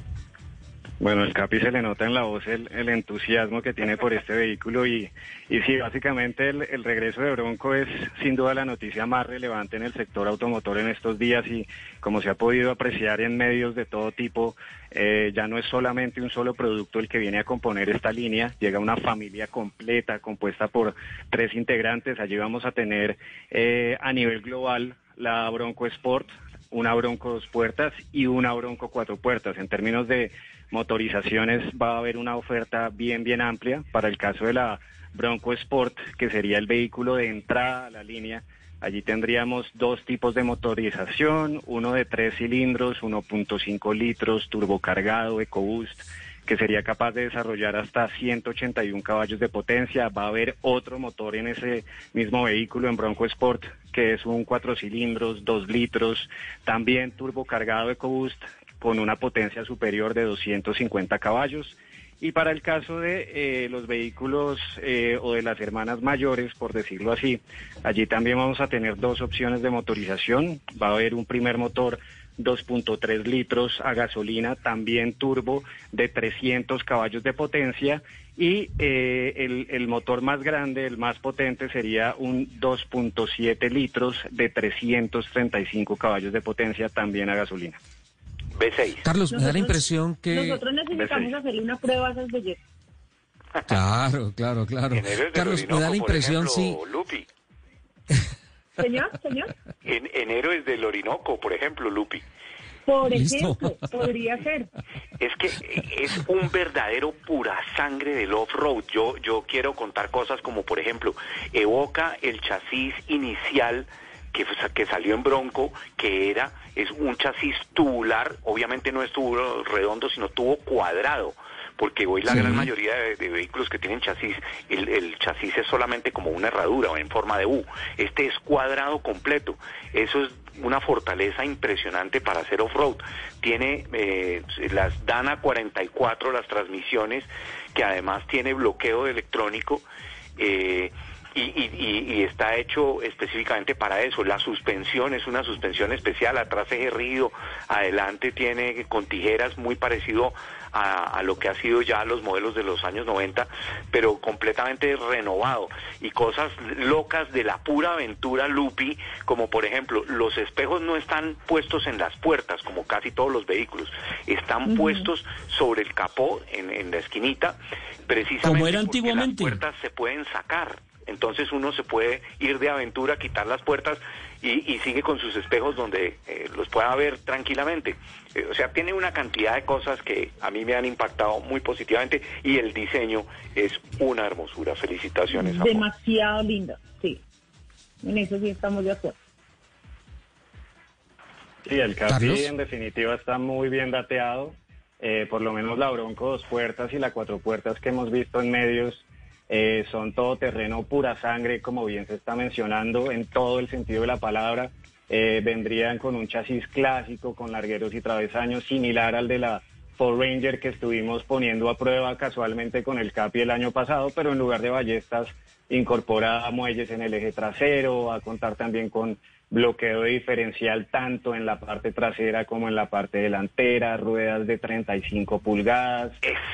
Bueno, el Capi se le nota en la voz el, el entusiasmo que tiene por este vehículo y, y sí, básicamente el, el regreso de Bronco es sin duda la noticia más relevante en el sector automotor en estos días y como se ha podido apreciar en medios de todo tipo, eh, ya no es solamente un solo producto el que viene a componer esta línea, llega una familia completa compuesta por tres integrantes, allí vamos a tener eh, a nivel global la Bronco Sport, una Bronco dos puertas y una Bronco cuatro puertas. En términos de motorizaciones va a haber una oferta bien, bien amplia. Para el caso de la Bronco Sport, que sería el vehículo de entrada a la línea, allí tendríamos dos tipos de motorización, uno de tres cilindros, 1.5 litros, turbocargado, EcoBoost, que sería capaz de desarrollar hasta 181 caballos de potencia. Va a haber otro motor en ese mismo vehículo, en Bronco Sport, que es un cuatro cilindros, 2 litros, también turbocargado EcoBoost, con una potencia superior de 250 caballos. Y para el caso de eh, los vehículos eh, o de las hermanas mayores, por decirlo así, allí también vamos a tener dos opciones de motorización. Va a haber un primer motor 2.3 litros a gasolina, también turbo de 300 caballos de potencia y eh, el, el motor más grande, el más potente sería un 2.7 litros de 335 caballos de potencia, también a gasolina.
B6.
Carlos, me da la impresión que...
Nosotros necesitamos hacerle una prueba a esas bellezas.
Claro, claro, claro.
En Héroes del
Carlos, me da la
por
impresión, sí.
Lupi.
Señor, señor.
En, en Héroes del Orinoco, por ejemplo, Lupi.
Por
Listo.
ejemplo, podría ser.
Es que es un verdadero pura sangre del off-road. Yo, yo quiero contar cosas como, por ejemplo, evoca el chasis inicial que, que salió en Bronco, que era, es un chasis tubular, obviamente no es tubo redondo, sino tubo cuadrado. Porque hoy la
Sí.
gran mayoría de, de vehículos que tienen chasis, el, el chasis es solamente como una herradura o en forma de U. Este es cuadrado completo. Eso es una fortaleza impresionante para hacer off-road. Tiene eh, las Dana 44, las transmisiones, que además tiene bloqueo electrónico. eh, y, y- y- está hecho específicamente para eso. La suspensión es una suspensión especial, atrás eje rígido, adelante tiene con tijeras muy parecido a, a lo que ha sido ya los modelos de los años 90, pero completamente renovado. Y cosas locas de la pura aventura Lupi, como por ejemplo, los espejos no están puestos en las puertas, como casi todos los vehículos, están puestos sobre el capó, en, en la esquinita, precisamente
Como era antiguamente.
las puertas se pueden sacar. Entonces uno se puede ir de aventura, quitar las puertas y, y sigue con sus espejos donde eh, los pueda ver tranquilamente. Eh, o sea, tiene una cantidad de cosas que a mí me han impactado muy positivamente y el diseño es una hermosura. Felicitaciones. amor.
Demasiado linda, sí. En eso sí estamos de acuerdo.
Sí, el
Carlos.
en definitiva está muy bien dateado. Eh, por lo menos la Bronco dos puertas y la cuatro puertas que hemos visto en medios eh, son todo terreno pura sangre, como bien se está mencionando, en todo el sentido de la palabra. Eh, vendrían con un chasis clásico, con largueros y travesaños, similar al de la Ford Ranger que estuvimos poniendo a prueba casualmente con el CAPI el año pasado, pero en lugar de ballestas incorpora muelles en el eje trasero, va a contar también con bloqueo diferencial tanto en la parte trasera como en la parte delantera, ruedas de 35 pulgadas.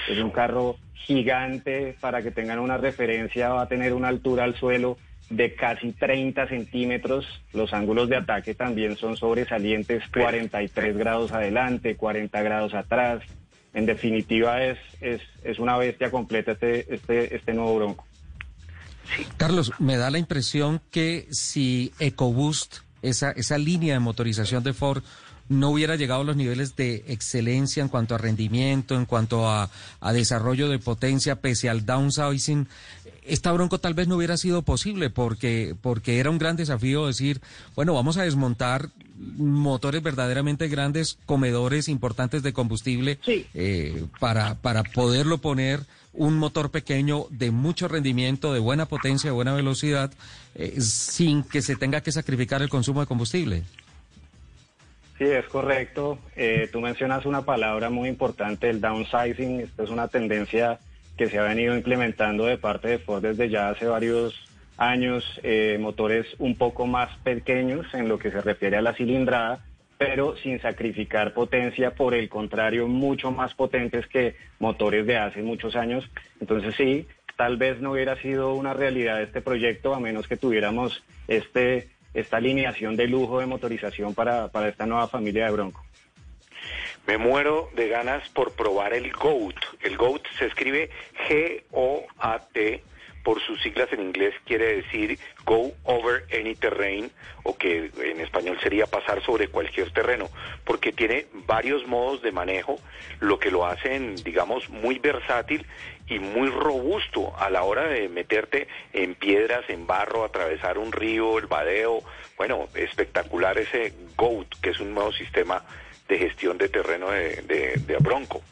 Es un carro gigante, para que tengan una referencia, va a tener una altura al suelo de casi 30 centímetros. Los ángulos de ataque también son sobresalientes, 43 grados adelante, 40 grados atrás. En definitiva, es, es, es una bestia completa este, este, este nuevo Bronco.
Carlos, me da la impresión que si EcoBoost, esa, esa línea de motorización de Ford, no hubiera llegado a los niveles de excelencia en cuanto a rendimiento, en cuanto a, a desarrollo de potencia, pese al downsizing, esta Bronco tal vez no hubiera sido posible porque, porque era un gran desafío decir, bueno, vamos a desmontar motores verdaderamente grandes, comedores importantes de combustible, eh, para, para poderlo poner un motor pequeño de mucho rendimiento, de buena potencia, de buena velocidad, eh, sin que se tenga que sacrificar el consumo de combustible.
Sí, es correcto. Eh, tú mencionas una palabra muy importante, el downsizing. Esta es una tendencia que se ha venido implementando de parte de Ford desde ya hace varios años, eh, motores un poco más pequeños en lo que se refiere a la cilindrada, pero sin sacrificar potencia, por el contrario, mucho más potentes que motores de hace muchos años. Entonces sí, tal vez no hubiera sido una realidad este proyecto a menos que tuviéramos este, esta alineación de lujo de motorización para, para esta nueva familia de Bronco.
Me muero de ganas por probar el GOAT. El GOAT se escribe G-O-A-T, por sus siglas en inglés quiere decir Go Over Any Terrain, o que en español sería pasar sobre cualquier terreno, porque tiene varios modos de manejo, lo que lo hacen, digamos, muy versátil y muy robusto a la hora de meterte en piedras, en barro, atravesar un río, el vadeo. Bueno, espectacular ese GOAT, que es un nuevo sistema de gestión de terreno de, de, de Bronco.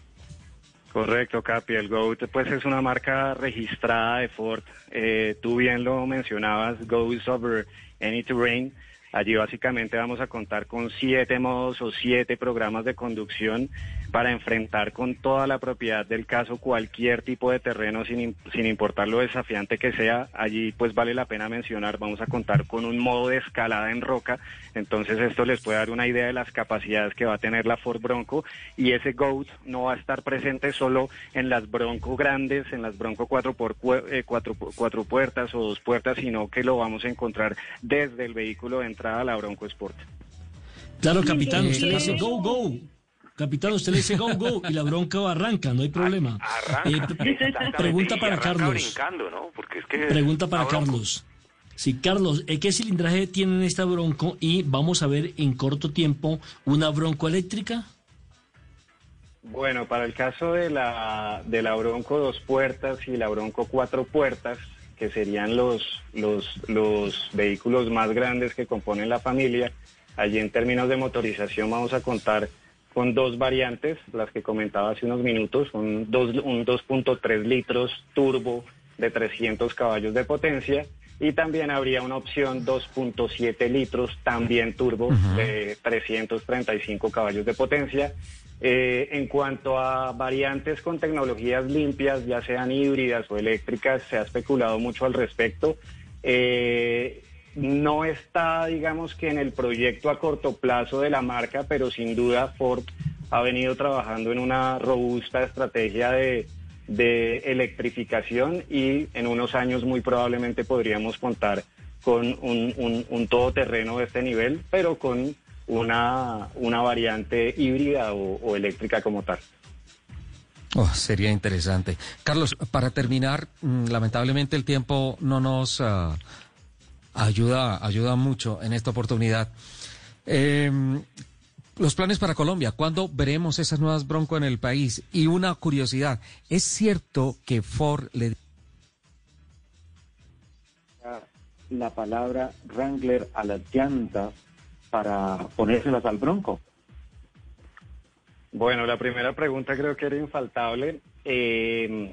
Correcto, Capi. El GOAT pues es una marca registrada de Ford. Eh, tú bien lo mencionabas, Goes Over Any Terrain. Allí básicamente vamos a contar con siete modos o siete programas de conducción para enfrentar con toda la propiedad del caso cualquier tipo de terreno sin, sin importar lo desafiante que sea. Allí pues vale la pena mencionar, vamos a contar con un modo de escalada en roca. Entonces esto les puede dar una idea de las capacidades que va a tener la Ford Bronco y ese GOAT no va a estar presente solo en las Bronco grandes, en las Bronco cuatro por eh, cuatro, cuatro puertas o dos puertas, sino que lo vamos a encontrar desde el vehículo de entrada a la Bronco Sport.
Claro, capitán,
Eh,
usted le dice
Carlos.
go, go. Capitán, usted le dice go, go y la bronca arranca, no hay problema. Eh, pre-
Exactamente,
pregunta para
arranca
Carlos.
brincando, ¿no? Porque es que
Pregunta para Carlos. Sí, Carlos, ¿eh, ¿qué cilindraje tiene esta bronco? Y vamos a ver en corto tiempo una bronco eléctrica.
Bueno, para el caso de la, de la Bronco dos puertas y la Bronco cuatro puertas, que serían los, los, los vehículos más grandes que componen la familia, allí en términos de motorización vamos a contar con dos variantes, las que comentaba hace unos minutos, un, dos, un 2.3 litros turbo de 300 caballos de potencia y también habría una opción 2.7 litros también turbo de 335 caballos de potencia. Eh, en cuanto a variantes con tecnologías limpias, ya sean híbridas o eléctricas, se ha especulado mucho al respecto. Eh, no está, digamos que en el proyecto a corto plazo de la marca, pero sin duda Ford ha venido trabajando en una robusta estrategia de, de electrificación y en unos años muy probablemente podríamos contar con un, un- un todoterreno de este nivel, pero con una, una variante híbrida o, o eléctrica como tal.
Oh, sería interesante. Carlos, para terminar, mm, lamentablemente el tiempo no nos ah, ayuda, ayuda mucho en esta oportunidad. Em, los planes para Colombia, ¿cuándo veremos esas nuevas Bronco en el país? Y una curiosidad, ¿es cierto que Ford le
la palabra Wrangler a las llantas para ponérselas al bronco.
Bueno, la primera pregunta creo que era infaltable. Eh,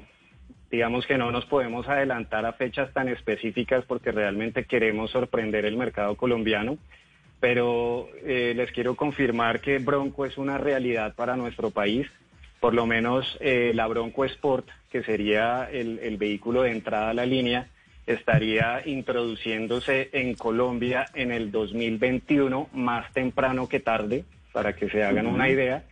digamos que no nos podemos adelantar a fechas tan específicas porque realmente queremos sorprender el mercado colombiano, pero eh, les quiero confirmar que Bronco es una realidad para nuestro país. por lo menos eh, la Bronco Sport, que sería el, el vehículo de entrada a la línea, estaría introduciéndose en Colombia en el 2021, más temprano que tarde, para que se hagan una idea.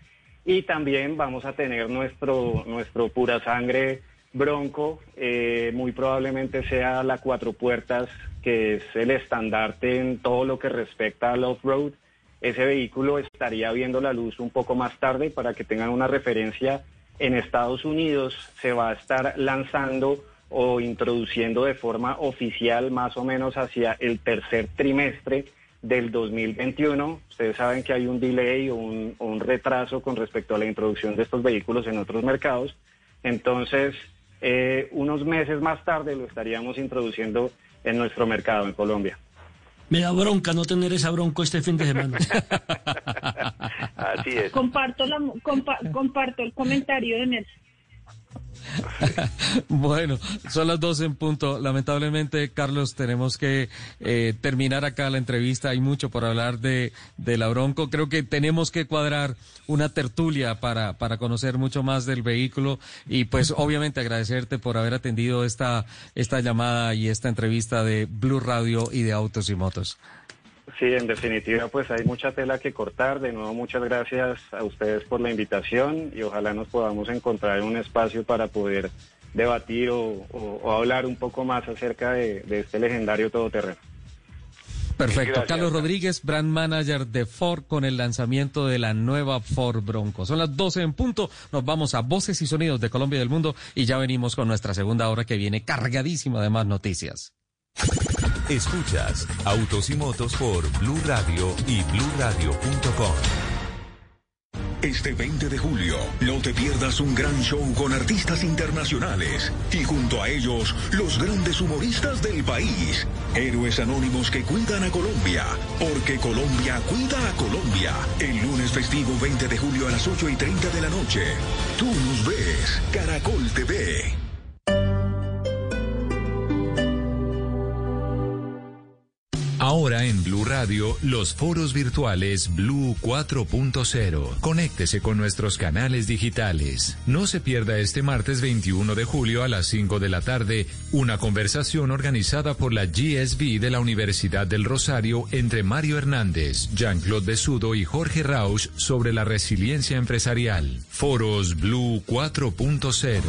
Y también vamos a tener nuestro, nuestro pura sangre Bronco, eh, muy probablemente sea la cuatro puertas, que es el estandarte en todo lo que respecta al off-road. Ese vehículo estaría viendo la luz un poco más tarde para que tengan una referencia. En Estados Unidos se va a estar lanzando o introduciendo de forma oficial más o menos hacia el tercer trimestre del 2021. Ustedes saben que hay un delay o un, retraso con respecto a la introducción de estos vehículos en otros mercados. Entonces, eh, unos meses más tarde lo estaríamos introduciendo en nuestro mercado en Colombia.
Me da bronca no tener esa bronco este fin de semana.
Así es.
Comparto, la, compa- comparto el comentario de Nelson.
Bueno, son las 12 en punto. Lamentablemente, Carlos, tenemos que eh, terminar acá la entrevista. Hay mucho por hablar de, de la Bronco. Creo que tenemos que cuadrar una tertulia para, para conocer mucho más del vehículo y pues obviamente agradecerte por haber atendido esta, esta llamada y esta entrevista de Blue Radio y de Autos y Motos.
Sí, en definitiva, pues hay mucha tela que cortar. De nuevo, muchas gracias a ustedes por la invitación y ojalá nos podamos encontrar en un espacio para poder debatir o, o- o hablar un poco más acerca de, de este legendario todoterreno.
Perfecto.
Gracias.
Carlos Rodríguez, brand manager de Ford con el lanzamiento de la nueva Ford Bronco. Son las 12 en punto. Nos vamos a Voces y Sonidos de Colombia y del Mundo y ya venimos con nuestra segunda hora que viene cargadísima de más noticias.
Escuchas Autos y Motos por Blue Radio y BlueRadio.com.
Este 20 de julio, no te pierdas un gran show con artistas internacionales y junto a ellos los grandes humoristas del país, héroes anónimos que cuidan a Colombia, porque Colombia cuida a Colombia. El lunes festivo 20 de julio a las 8 y 30 de la noche. Tú nos ves, Caracol TV.
Ahora en Blue Radio, los foros virtuales Blue 4.0. Conéctese con nuestros canales digitales. No se pierda este martes 21 de julio a las 5 de la tarde una conversación organizada por la GSB de la Universidad del Rosario entre Mario Hernández, Jean-Claude Besudo y Jorge Rausch sobre la resiliencia empresarial. Foros Blue 4.0.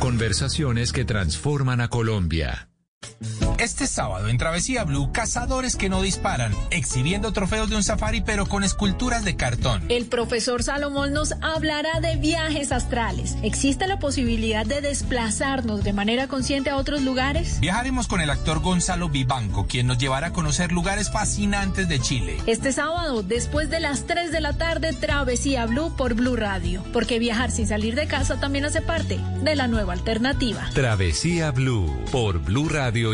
Conversaciones que transforman a Colombia.
Este sábado en Travesía Blue, cazadores que no disparan, exhibiendo trofeos de un safari pero con esculturas de cartón.
El profesor Salomón nos hablará de viajes astrales. ¿Existe la posibilidad de desplazarnos de manera consciente a otros lugares?
Viajaremos con el actor Gonzalo Vivanco, quien nos llevará a conocer lugares fascinantes de Chile.
Este sábado, después de las 3 de la tarde, Travesía Blue por Blue Radio. Porque viajar sin salir de casa también hace parte de la nueva alternativa.
Travesía Blue por Blue Radio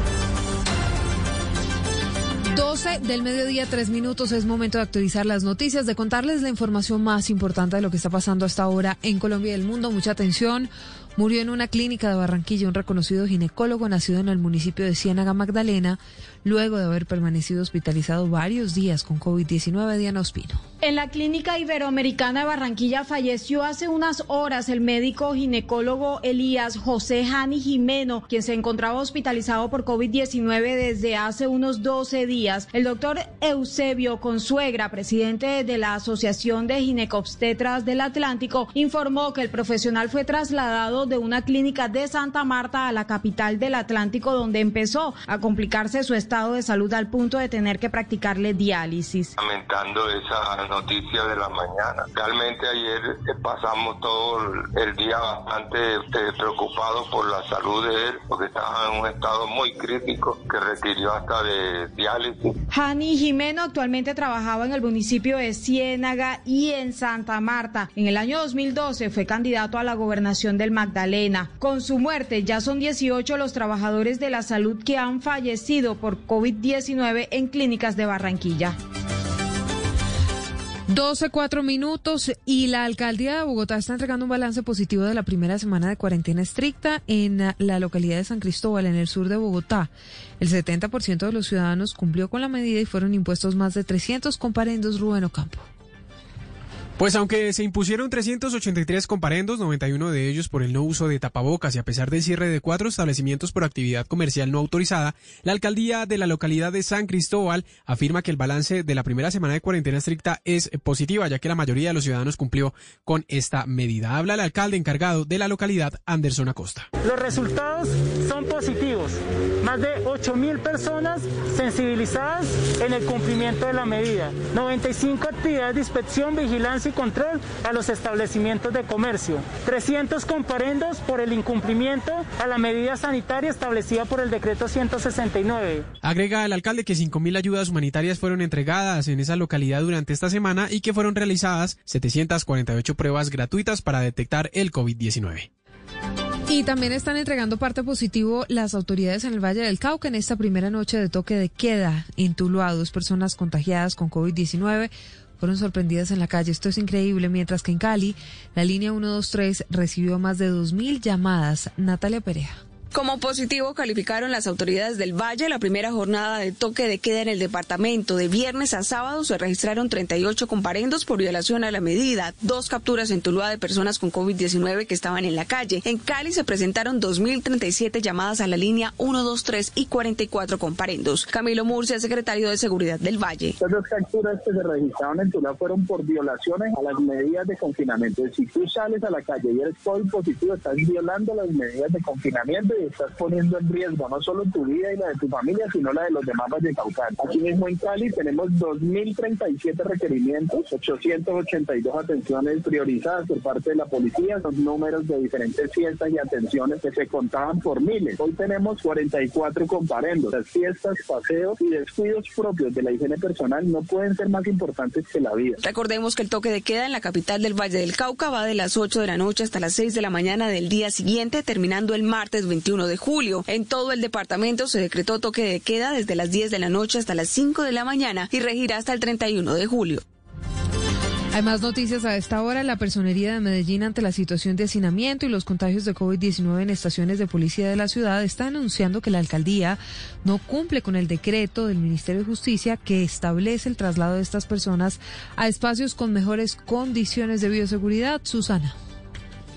12 del mediodía, tres minutos. Es momento de actualizar las noticias, de contarles la información más importante de lo que está pasando hasta ahora en Colombia y el mundo. Mucha atención. Murió en una clínica de Barranquilla un reconocido ginecólogo nacido en el municipio de Ciénaga Magdalena, luego de haber permanecido hospitalizado varios días con COVID-19. Diana Ospino.
En la clínica iberoamericana de Barranquilla falleció hace unas horas el médico ginecólogo Elías José Jani Jimeno, quien se encontraba hospitalizado por COVID-19 desde hace unos 12 días. El doctor Eusebio Consuegra, presidente de la Asociación de Ginecobstetras del Atlántico, informó que el profesional fue trasladado de una clínica de Santa Marta a la capital del Atlántico, donde empezó a complicarse su estado de salud al punto de tener que practicarle diálisis.
Noticias de la mañana. Realmente ayer eh, pasamos todo el día bastante este, preocupados por la salud de él, porque estaba en un estado muy crítico que requirió hasta de diálisis.
Hani Jimeno actualmente trabajaba en el municipio de Ciénaga y en Santa Marta. En el año 2012 fue candidato a la gobernación del Magdalena. Con su muerte ya son 18 los trabajadores de la salud que han fallecido por COVID-19 en clínicas de Barranquilla.
12, 4 minutos y la alcaldía de Bogotá está entregando un balance positivo de la primera semana de cuarentena estricta en la localidad de San Cristóbal, en el sur de Bogotá. El 70% de los ciudadanos cumplió con la medida y fueron impuestos más de 300 comparendos Rubén Ocampo.
Pues aunque se impusieron 383 comparendos, 91 de ellos por el no uso de tapabocas y a pesar del cierre de cuatro establecimientos por actividad comercial no autorizada, la alcaldía de la localidad de San Cristóbal afirma que el balance de la primera semana de cuarentena estricta es positiva, ya que la mayoría de los ciudadanos cumplió con esta medida. Habla el alcalde encargado de la localidad, Anderson Acosta.
Los resultados son positivos. Más de 8 mil personas sensibilizadas en el cumplimiento de la medida. 95 actividades de inspección, vigilancia control a los establecimientos de comercio. 300 comparendos por el incumplimiento a la medida sanitaria establecida por el decreto 169.
Agrega el alcalde que 5.000 ayudas humanitarias fueron entregadas en esa localidad durante esta semana y que fueron realizadas 748 pruebas gratuitas para detectar el COVID-19.
Y también están entregando parte positivo las autoridades en el Valle del Cauca en esta primera noche de toque de queda en Tuluá. Dos personas contagiadas con COVID-19 fueron sorprendidas en la calle. Esto es increíble, mientras que en Cali, la línea 123 recibió más de 2.000 llamadas. Natalia Perea.
Como positivo calificaron las autoridades del Valle la primera jornada de toque de queda en el departamento. De viernes a sábado se registraron 38 comparendos por violación a la medida, dos capturas en Tuluá de personas con COVID-19 que estaban en la calle. En Cali se presentaron 2.037 llamadas a la línea 123 y 44 comparendos. Camilo Murcia, secretario de Seguridad del Valle.
Las dos capturas que se registraron en Tuluá fueron por violaciones a las medidas de confinamiento. Si tú sales a la calle y eres COVID positivo, estás violando las medidas de confinamiento estás poniendo en riesgo no solo tu vida y la de tu familia, sino la de los demás vallecaucanos. Aquí mismo en Cali tenemos 2.037 requerimientos, 882 atenciones priorizadas por parte de la policía, son números de diferentes fiestas y atenciones que se contaban por miles. Hoy tenemos 44 comparendos. Las fiestas, paseos y descuidos propios de la higiene personal no pueden ser más importantes que la vida.
Recordemos que el toque de queda en la capital del Valle del Cauca va de las 8 de la noche hasta las 6 de la mañana del día siguiente, terminando el martes 21 de julio. En todo el departamento se decretó toque de queda desde las 10 de la noche hasta las 5 de la mañana y regirá hasta el 31 de julio.
Hay más noticias a esta hora. La personería de Medellín ante la situación de hacinamiento y los contagios de COVID-19 en estaciones de policía de la ciudad está anunciando que la alcaldía no cumple con el decreto del Ministerio de Justicia que establece el traslado de estas personas a espacios con mejores condiciones de bioseguridad. Susana.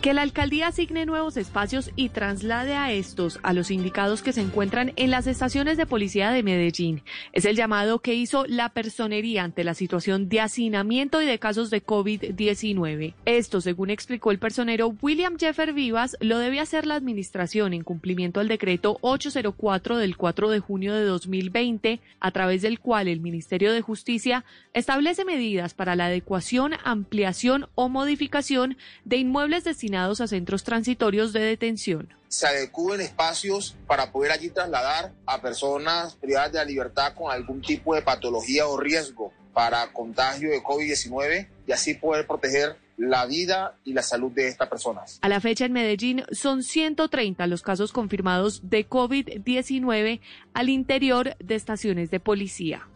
Que la alcaldía asigne nuevos espacios y traslade a estos a los indicados que se encuentran en las estaciones de policía de Medellín. Es el llamado que hizo la personería ante la situación de hacinamiento y de casos de COVID-19. Esto, según explicó el personero William Jeffer Vivas, lo debe hacer la administración en cumplimiento al decreto 804 del 4 de junio de 2020, a través del cual el Ministerio de Justicia establece medidas para la adecuación, ampliación o modificación de inmuebles destinados a centros transitorios de detención.
Se adecúen espacios para poder allí trasladar a personas privadas de la libertad con algún tipo de patología o riesgo para contagio de COVID-19 y así poder proteger la vida y la salud de estas personas.
A la fecha en Medellín son 130 los casos confirmados de COVID-19 al interior de estaciones de policía.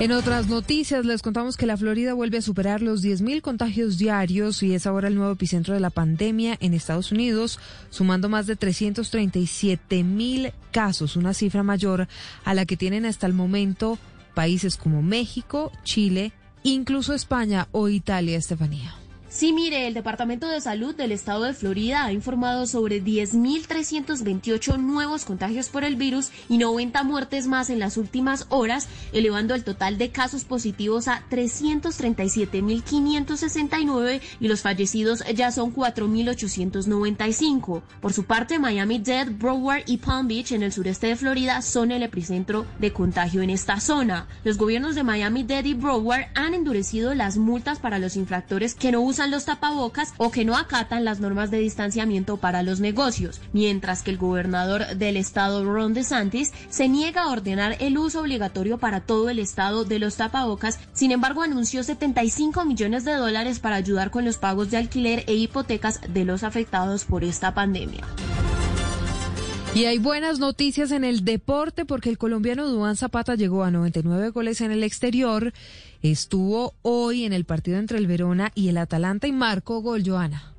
En otras noticias, les contamos que la Florida vuelve a superar los 10.000 contagios diarios y es ahora el nuevo epicentro de la pandemia en Estados Unidos, sumando más de 337.000 casos, una cifra mayor a la que tienen hasta el momento países como México, Chile, incluso España o Italia, Estefanía.
Sí, mire, el Departamento de Salud del Estado de Florida ha informado sobre 10.328 nuevos contagios por el virus y 90 muertes más en las últimas horas, elevando el total de casos positivos a 337.569 y los fallecidos ya son 4.895. Por su parte, Miami-Dade, Broward y Palm Beach en el sureste de Florida son el epicentro de contagio en esta zona. Los gobiernos de Miami-Dade y Broward han endurecido las multas para los infractores que no usan los tapabocas o que no acatan las normas de distanciamiento para los negocios, mientras que el gobernador del estado Ron DeSantis se niega a ordenar el uso obligatorio para todo el estado de los tapabocas, sin embargo anunció 75 millones de dólares para ayudar con los pagos de alquiler e hipotecas de los afectados por esta pandemia.
Y hay buenas noticias en el deporte porque el colombiano Duan Zapata llegó a 99 goles en el exterior. Estuvo hoy en el partido entre el Verona y el Atalanta y marcó gol, Joana.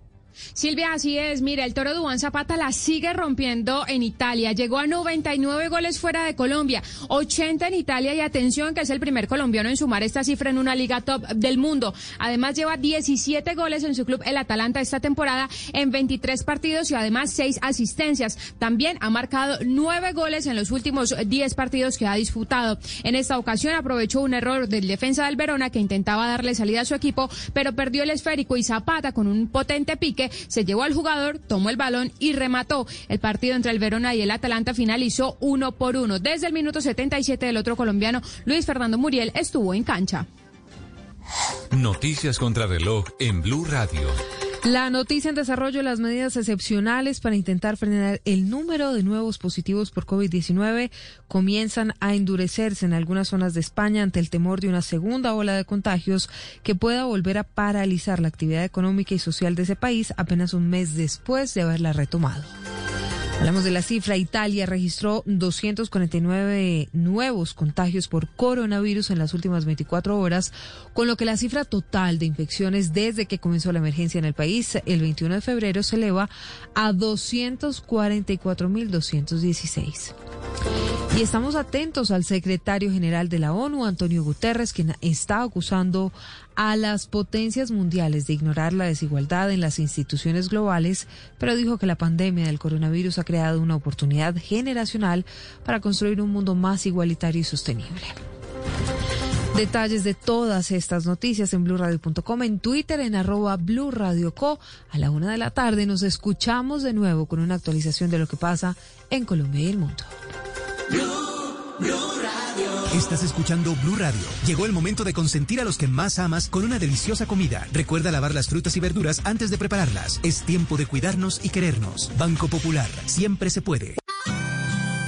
Silvia, así es. Mira, el toro Dubán Zapata la sigue rompiendo en Italia. Llegó a 99 goles fuera de Colombia, 80 en Italia y atención que es el primer colombiano en sumar esta cifra en una liga top del mundo. Además lleva 17 goles en su club el Atalanta esta temporada en 23 partidos y además 6 asistencias. También ha marcado 9 goles en los últimos 10 partidos que ha disputado. En esta ocasión aprovechó un error del defensa del Verona que intentaba darle salida a su equipo, pero perdió el esférico y Zapata con un potente pique se llevó al jugador, tomó el balón y remató. El partido entre el Verona y el Atalanta finalizó uno por uno. Desde el minuto 77 del otro colombiano, Luis Fernando Muriel, estuvo en cancha.
Noticias contra reloj en Blue Radio.
La noticia en desarrollo, las medidas excepcionales para intentar frenar el número de nuevos positivos por COVID-19 comienzan a endurecerse en algunas zonas de España ante el temor de una segunda ola de contagios que pueda volver a paralizar la actividad económica y social de ese país apenas un mes después de haberla retomado. Hablamos de la cifra. Italia registró 249 nuevos contagios por coronavirus en las últimas 24 horas, con lo que la cifra total de infecciones desde que comenzó la emergencia en el país el 21 de febrero se eleva a 244.216. Y estamos atentos al secretario general de la ONU, Antonio Guterres, quien está acusando a las potencias mundiales de ignorar la desigualdad en las instituciones globales, pero dijo que la pandemia del coronavirus ha creado una oportunidad generacional para construir un mundo más igualitario y sostenible. Detalles de todas estas noticias en blurradio.com, en Twitter, en arroba blurradioco. A la una de la tarde nos escuchamos de nuevo con una actualización de lo que pasa en Colombia y el mundo.
Estás escuchando Blue Radio. Llegó el momento de consentir a los que más amas con una deliciosa comida. Recuerda lavar las frutas y verduras antes de prepararlas. Es tiempo de cuidarnos y querernos. Banco Popular. Siempre se puede.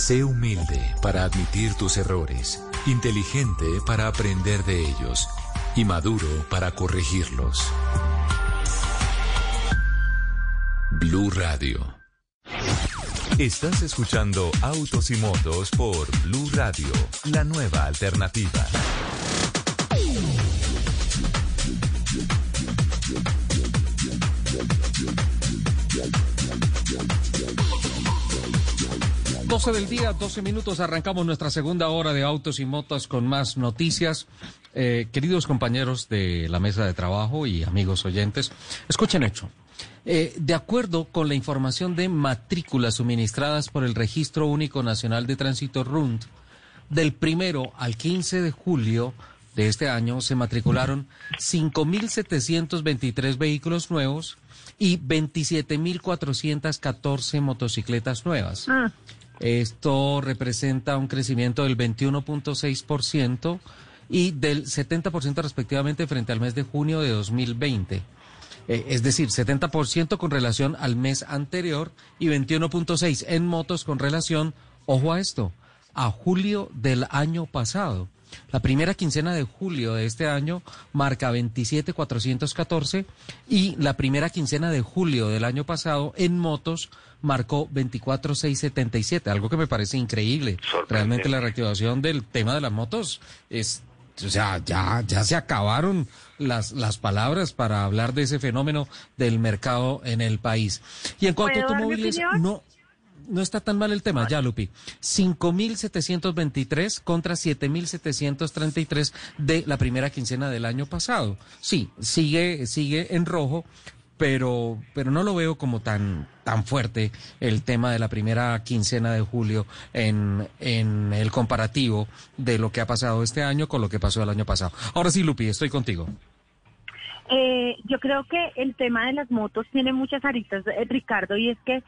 Sé humilde para admitir tus errores, inteligente para aprender de ellos y maduro para corregirlos. Blue Radio. Estás escuchando Autos y Motos por Blue Radio, la nueva alternativa.
Doce del día, 12 minutos, arrancamos nuestra segunda hora de Autos y Motos con más noticias. Eh, queridos compañeros de la mesa de trabajo y amigos oyentes, escuchen hecho. Eh, de acuerdo con la información de matrículas suministradas por el Registro Único Nacional de Tránsito RUND, del primero al 15 de julio de este año se matricularon 5.723 vehículos nuevos y 27.414 motocicletas nuevas. Esto representa un crecimiento del 21.6% y del 70% respectivamente frente al mes de junio de 2020. Eh, es decir, 70% con relación al mes anterior y 21.6% en motos con relación, ojo a esto, a julio del año pasado. La primera quincena de julio de este año marca 27,414 y la primera quincena de julio del año pasado en motos marcó 24,677, algo que me parece increíble. Realmente la reactivación del tema de las motos es o sea, ya, ya se acabaron las, las palabras para hablar de ese fenómeno del mercado en el país. Y en cuanto a automóviles, no, no está tan mal el tema, ya, Lupi. 5.723 contra 7.733 de la primera quincena del año pasado. Sí, sigue, sigue en rojo, pero, pero no lo veo como tan, tan fuerte el tema de la primera quincena de julio en, en el comparativo de lo que ha pasado este año con lo que pasó el año pasado. Ahora sí, Lupi, estoy contigo.
Eh, yo creo que el tema de las motos tiene muchas aristas, eh, Ricardo, y es que,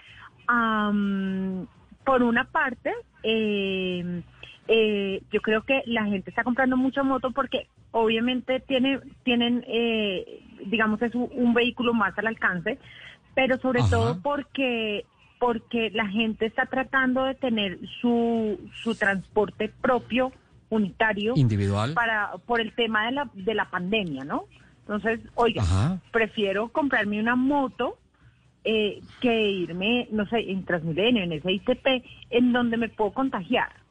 por una parte, eh, eh, yo creo que la gente está comprando mucha moto porque obviamente tiene, tienen, eh, digamos, es un, vehículo más al alcance, pero sobre todo porque porque la gente está tratando de tener su, su transporte propio, unitario,
individual,
para por el tema de la, de la pandemia, ¿no? Entonces, oiga, prefiero comprarme una moto eh, que irme, no sé, en Transmilenio, en ese ICP, en donde me puedo contagiar.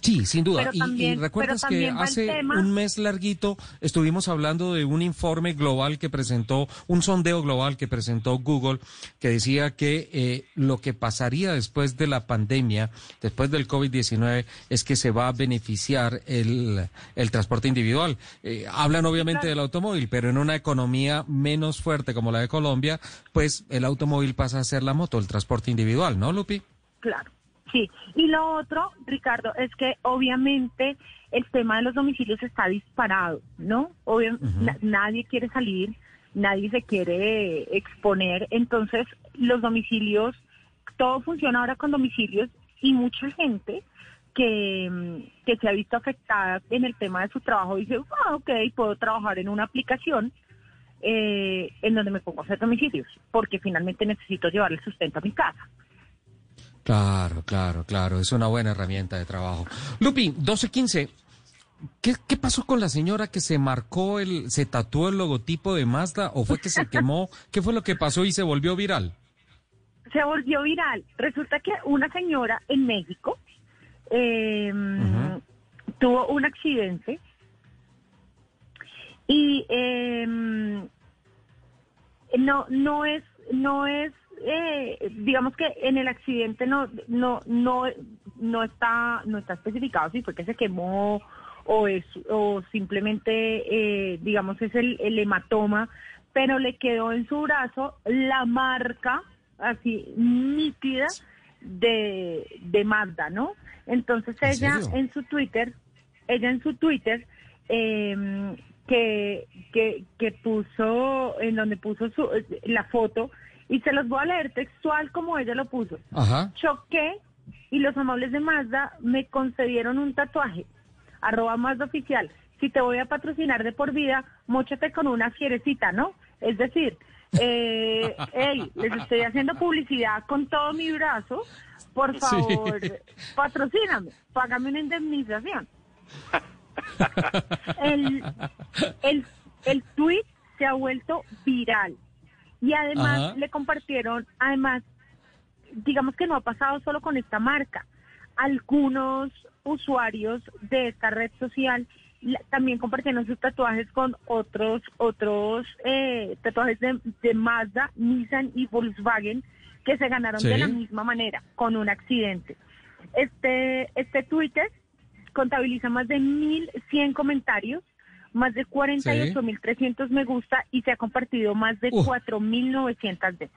Sí, sin duda. y, recuerdas que hace un mes larguito estuvimos hablando de un informe global que presentó, un sondeo global que presentó Google, que decía que eh, lo que pasaría después de la pandemia, después del COVID-19, es que se va a beneficiar el, el transporte individual. Eh, hablan obviamente del automóvil, pero en una economía menos fuerte como la de Colombia, pues el automóvil pasa a ser la moto, el transporte individual, ¿no, Lupi?
Claro. Sí, y lo otro, Ricardo, es que obviamente el tema de los domicilios está disparado, ¿no? nadie quiere salir, nadie se quiere exponer, entonces los domicilios, todo funciona ahora con domicilios y mucha gente que, que se ha visto afectada en el tema de su trabajo dice, ah, ok, puedo trabajar en una aplicación eh, en donde me pongo a hacer domicilios, porque finalmente necesito llevar el sustento a mi casa.
Claro, claro, claro. Es una buena herramienta de trabajo. Lupi, 1215. ¿Qué, ¿Qué pasó con la señora que se marcó el, se tatuó el logotipo de Mazda o fue que se quemó? ¿Qué fue lo que pasó y se volvió viral?
Se volvió viral. Resulta que una señora en México em, tuvo un accidente y em, no no es no es eh, digamos que en el accidente no no no no está no está especificado si fue que se quemó o es o simplemente eh, digamos es el, hematoma pero le quedó en su brazo la marca así nítida de de Magda no entonces ella en su Twitter ella en su Twitter em, que, que, que puso, en donde puso su, la foto, y se los voy a leer textual como ella lo puso. Choqué y los amables de Mazda me concedieron un tatuaje. Arroba Mazda oficial. Si te voy a patrocinar de por vida, mochate con una fierecita, ¿no? Es decir, eh, hey, les estoy haciendo publicidad con todo mi brazo. Por favor, patrocíname, págame una indemnización. El, el, el tweet se ha vuelto viral. Y además le compartieron, además, digamos que no ha pasado solo con esta marca. Algunos usuarios de esta red social también compartieron sus tatuajes con otros otros eh, tatuajes de, Mazda, Nissan y Volkswagen que se ganaron de la misma manera con un accidente. Este este Twitter contabiliza más de 1.100 comentarios más de 48.300 me gusta y se ha compartido más de 4.900 veces.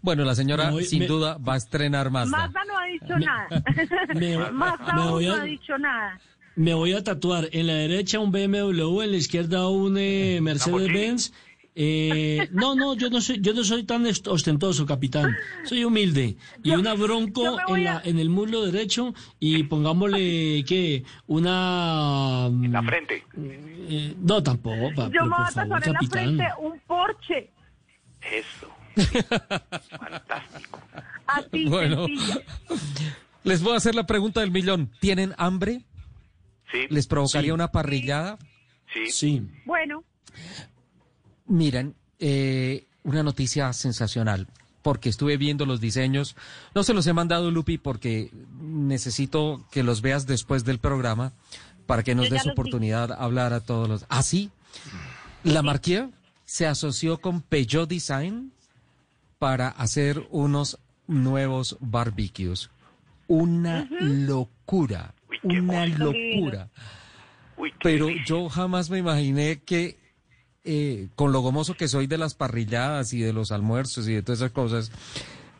Bueno, la señora sin duda va a estrenar Mazda.
Mazda no ha dicho nada. Mazda no ha dicho nada.
Me voy a tatuar en la derecha un BMW, en la izquierda un eh, Mercedes-Benz eh, no, no, yo no soy, yo no soy tan ostentoso, capitán. Soy humilde. Y una bronco en, la, en el muslo derecho y pongámosle que una
en la frente.
Eh, no, tampoco.
yo me voy a tatuar en la frente un Porsche.
Eso. Fantástico.
Bueno, les voy a hacer la pregunta del millón. ¿Tienen hambre? ¿Les provocaría una parrillada?
Sí.
Bueno,
Miren, eh, una noticia sensacional, porque estuve viendo los diseños. No se los he mandado, Lupi, porque necesito que los veas después del programa para que nos des oportunidad de hablar a todos los. ¿Ah, sí? La Marquía se asoció con Peugeot Design para hacer unos nuevos barbecues. Una locura, una locura. Pero yo jamás me imaginé que eh, con lo gomoso que soy de las parrilladas y de los almuerzos y de todas esas cosas,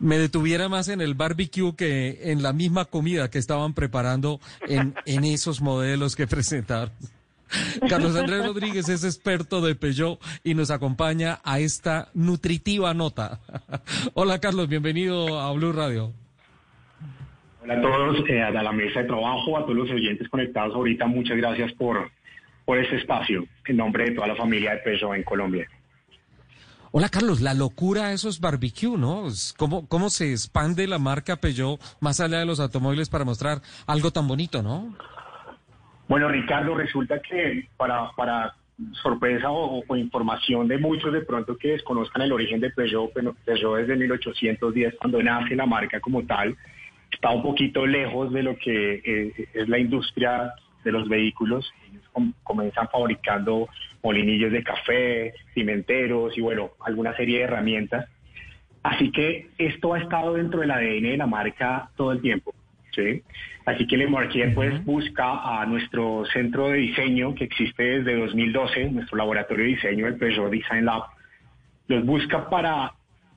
me detuviera más en el barbecue que en la misma comida que estaban preparando en, esos modelos que presentaron. Carlos Andrés Rodríguez es experto de Peugeot y nos acompaña a esta nutritiva nota. Hola Carlos, bienvenido a Blue Radio.
Hola a todos, eh, a la mesa de trabajo, a todos los oyentes conectados ahorita, muchas gracias por, por este espacio en nombre de toda la familia de Peso en Colombia.
Hola Carlos, la locura de esos barbecue, ¿no? ¿Cómo, ¿Cómo se expande la marca Peugeot más allá de los automóviles para mostrar algo tan bonito, no?
Bueno, Ricardo, resulta que para, para sorpresa o, o información de muchos de pronto que desconozcan el origen de Peugeot, pero Peugeot desde 1810, cuando nace la marca como tal, está un poquito lejos de lo que eh, es la industria de los vehículos. Ellos com- comienzan fabricando molinillos de café, cimenteros y bueno, alguna serie de herramientas. Así que esto ha estado dentro del ADN de la marca todo el tiempo. ¿sí? Así que Le Marquier pues busca a nuestro centro de diseño que existe desde 2012, nuestro laboratorio de diseño, el Peugeot Design Lab, los busca para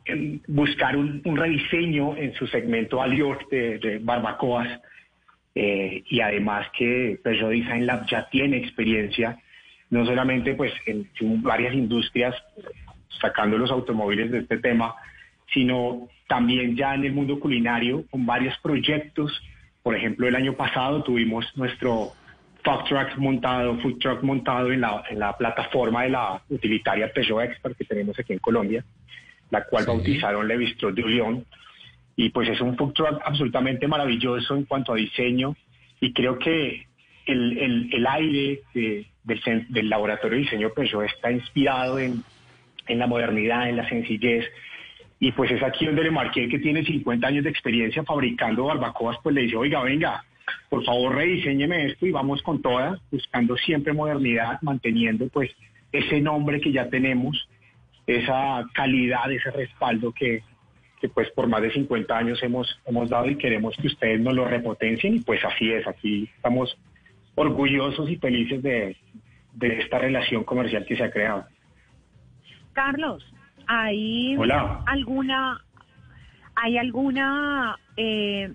em, buscar un, un rediseño en su segmento Aliot de, de barbacoas eh, y además que Peugeot Design Lab ya tiene experiencia no solamente pues en, en varias industrias sacando los automóviles de este tema, sino también ya en el mundo culinario con varios proyectos. Por ejemplo, el año pasado tuvimos nuestro food truck montado, food truck montado en la, en la plataforma de la utilitaria Peugeot Expert que tenemos aquí en Colombia, la cual bautizaron Le Bistro de Lyon. Y pues es un food absolutamente maravilloso en cuanto a diseño y creo que el, el, el aire de- del, laboratorio de diseño Peugeot está inspirado en, en la modernidad, en la sencillez. Y pues es aquí donde Le Marquier, que tiene 50 años de experiencia fabricando barbacoas, pues le dice, oiga, venga, por favor rediseñeme esto y vamos con todas, buscando siempre modernidad, manteniendo pues ese nombre que ya tenemos, esa calidad, ese respaldo que, que pues por más de 50 años hemos, hemos dado y queremos que ustedes nos lo repotencien y pues así es, aquí estamos orgullosos y felices de, de esta relación comercial que se ha creado.
Carlos, ¿hay
Hola.
alguna, hay alguna eh,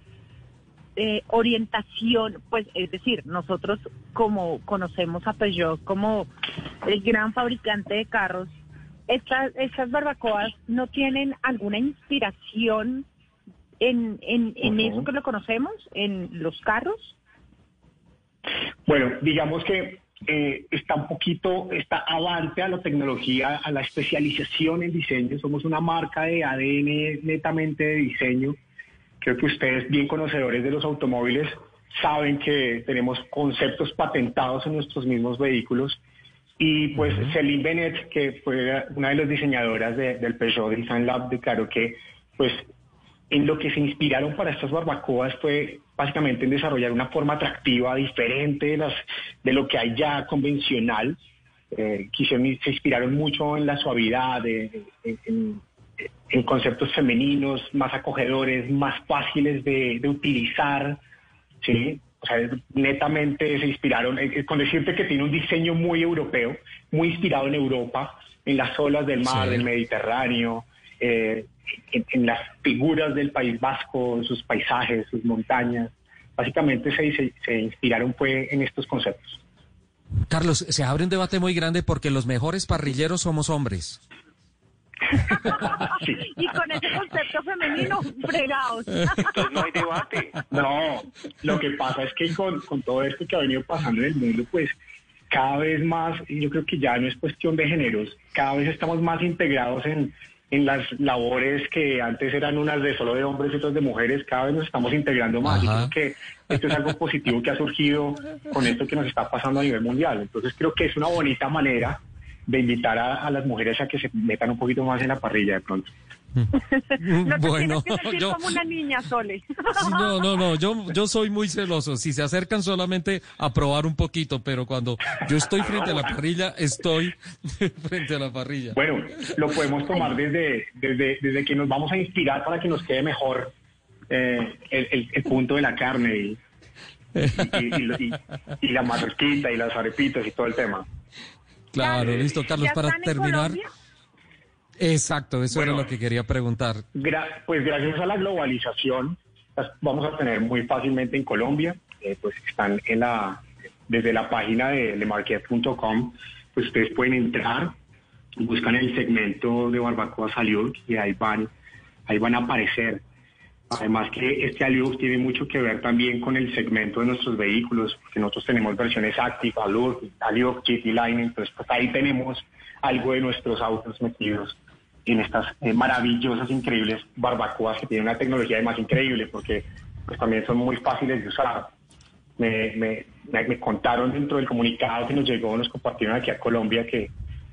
eh, orientación? Pues es decir, nosotros como conocemos a Peugeot como el gran fabricante de carros, estas, estas barbacoas no tienen alguna inspiración en, en, en eso que lo conocemos, en los carros.
Bueno, digamos que eh, está un poquito, está avante a la tecnología, a la especialización en diseño. Somos una marca de ADN netamente de diseño. Creo que ustedes, bien conocedores de los automóviles, saben que tenemos conceptos patentados en nuestros mismos vehículos. Y pues Celine Bennett, que fue una de las diseñadoras de- del Peugeot Design Lab, declaró que pues en lo que se inspiraron para estas barbacoas fue básicamente en desarrollar una forma atractiva, diferente de, las, de lo que hay ya convencional. Eh, quisieron- se inspiraron mucho en la suavidad, de- en, en- en conceptos femeninos, más acogedores, más fáciles de, de utilizar. ¿sí? O sea, netamente se inspiraron, eh, con decirte que tiene un diseño muy europeo, muy inspirado en Europa, en las olas del mar,
Sí.
del Mediterráneo, eh, en, en las figuras del País Vasco, sus paisajes, sus montañas. Básicamente se, se, se inspiraron fue en estos conceptos.
Carlos, se abre un debate muy grande porque los mejores parrilleros somos hombres.
Y con ese concepto femenino, fregados.
no hay debate.
No, lo que pasa es que con, con todo esto que ha venido pasando en el mundo, pues cada vez más, y yo creo que ya no es cuestión de géneros, cada vez estamos más integrados en, en las labores que antes eran unas de solo de hombres y otras de mujeres, cada vez nos estamos integrando más. Y creo que esto es algo positivo que ha surgido con esto que nos está pasando a nivel mundial. Entonces creo que es una bonita manera de invitar a, las mujeres a que se metan un poquito más en la parrilla de pronto.
bueno,
yo como una niña, Sole.
no, no, no, yo, yo soy muy celoso. Si se acercan solamente a probar un poquito, pero cuando yo estoy frente a la parrilla, estoy frente a la parrilla.
Bueno, lo podemos tomar desde, desde, desde que nos vamos a inspirar para que nos quede mejor eh, el, el, punto de la carne y, y, la marquita y las arepitas y todo el tema.
Claro, listo, Carlos, para terminar. Exacto, eso era lo que quería preguntar.
pues gracias a la globalización, vamos a tener muy fácilmente en Colombia, eh, pues están en la, desde la página de lemarquet.com, pues ustedes pueden entrar, buscan el segmento de Barbacoa Salud y ahí van, ahí van a aparecer. Además que este Aliux tiene mucho que ver también con el segmento de nuestros vehículos, porque nosotros tenemos versiones Active, Aliux, Aliux, GT Line, entonces pues ahí tenemos algo de nuestros autos metidos en estas eh, maravillosas, increíbles barbacoas que tienen una tecnología además increíble porque pues también son muy fáciles de usar. Me, me, me, contaron dentro del comunicado que nos llegó, nos compartieron aquí a Colombia que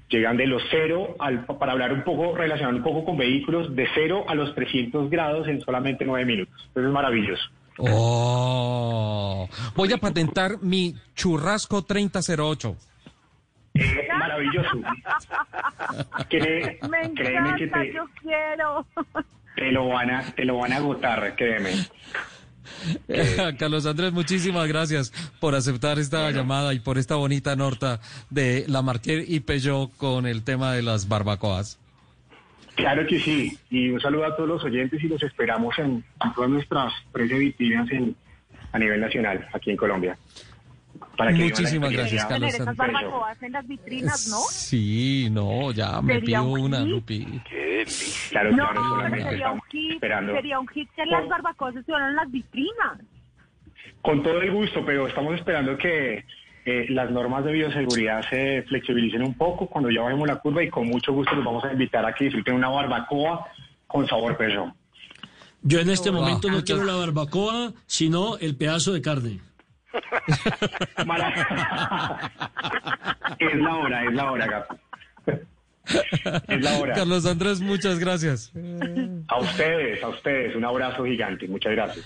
llegan de los cero, al, para hablar un poco, relacionar un poco con vehículos, de cero a los 300 grados en solamente nueve minutos. Eso es maravilloso.
Oh, voy a patentar mi churrasco 3008.
Eh, maravilloso.
Me encanta, que te, yo quiero.
Te lo van a, te lo van a agotar, créeme.
Carlos Andrés, muchísimas gracias por aceptar esta llamada y por esta bonita nota de la Marquer y Peugeot con el tema de las barbacoas.
Claro que sí, y un saludo a todos los oyentes y los esperamos en, todas nuestras tres en, a nivel nacional aquí en Colombia.
Muchísimas gracias, Carlos.
Esas barbacoas en las vitrinas, ¿no?
Sí, no, ya me pido una, Lupi.
Claro, no, sería un hit, sería un hit que las barbacoas estuvieran en las vitrinas.
Con todo el gusto, pero estamos esperando que eh, las normas de bioseguridad se flexibilicen un poco cuando ya bajemos la curva y con mucho gusto los vamos a invitar a que disfruten una barbacoa con sabor peso.
Yo en este momento no quiero la barbacoa, sino el pedazo de carne
es la hora, es la hora, Es la hora.
Carlos Andrés, muchas gracias.
A ustedes, a ustedes, un abrazo gigante. Muchas gracias.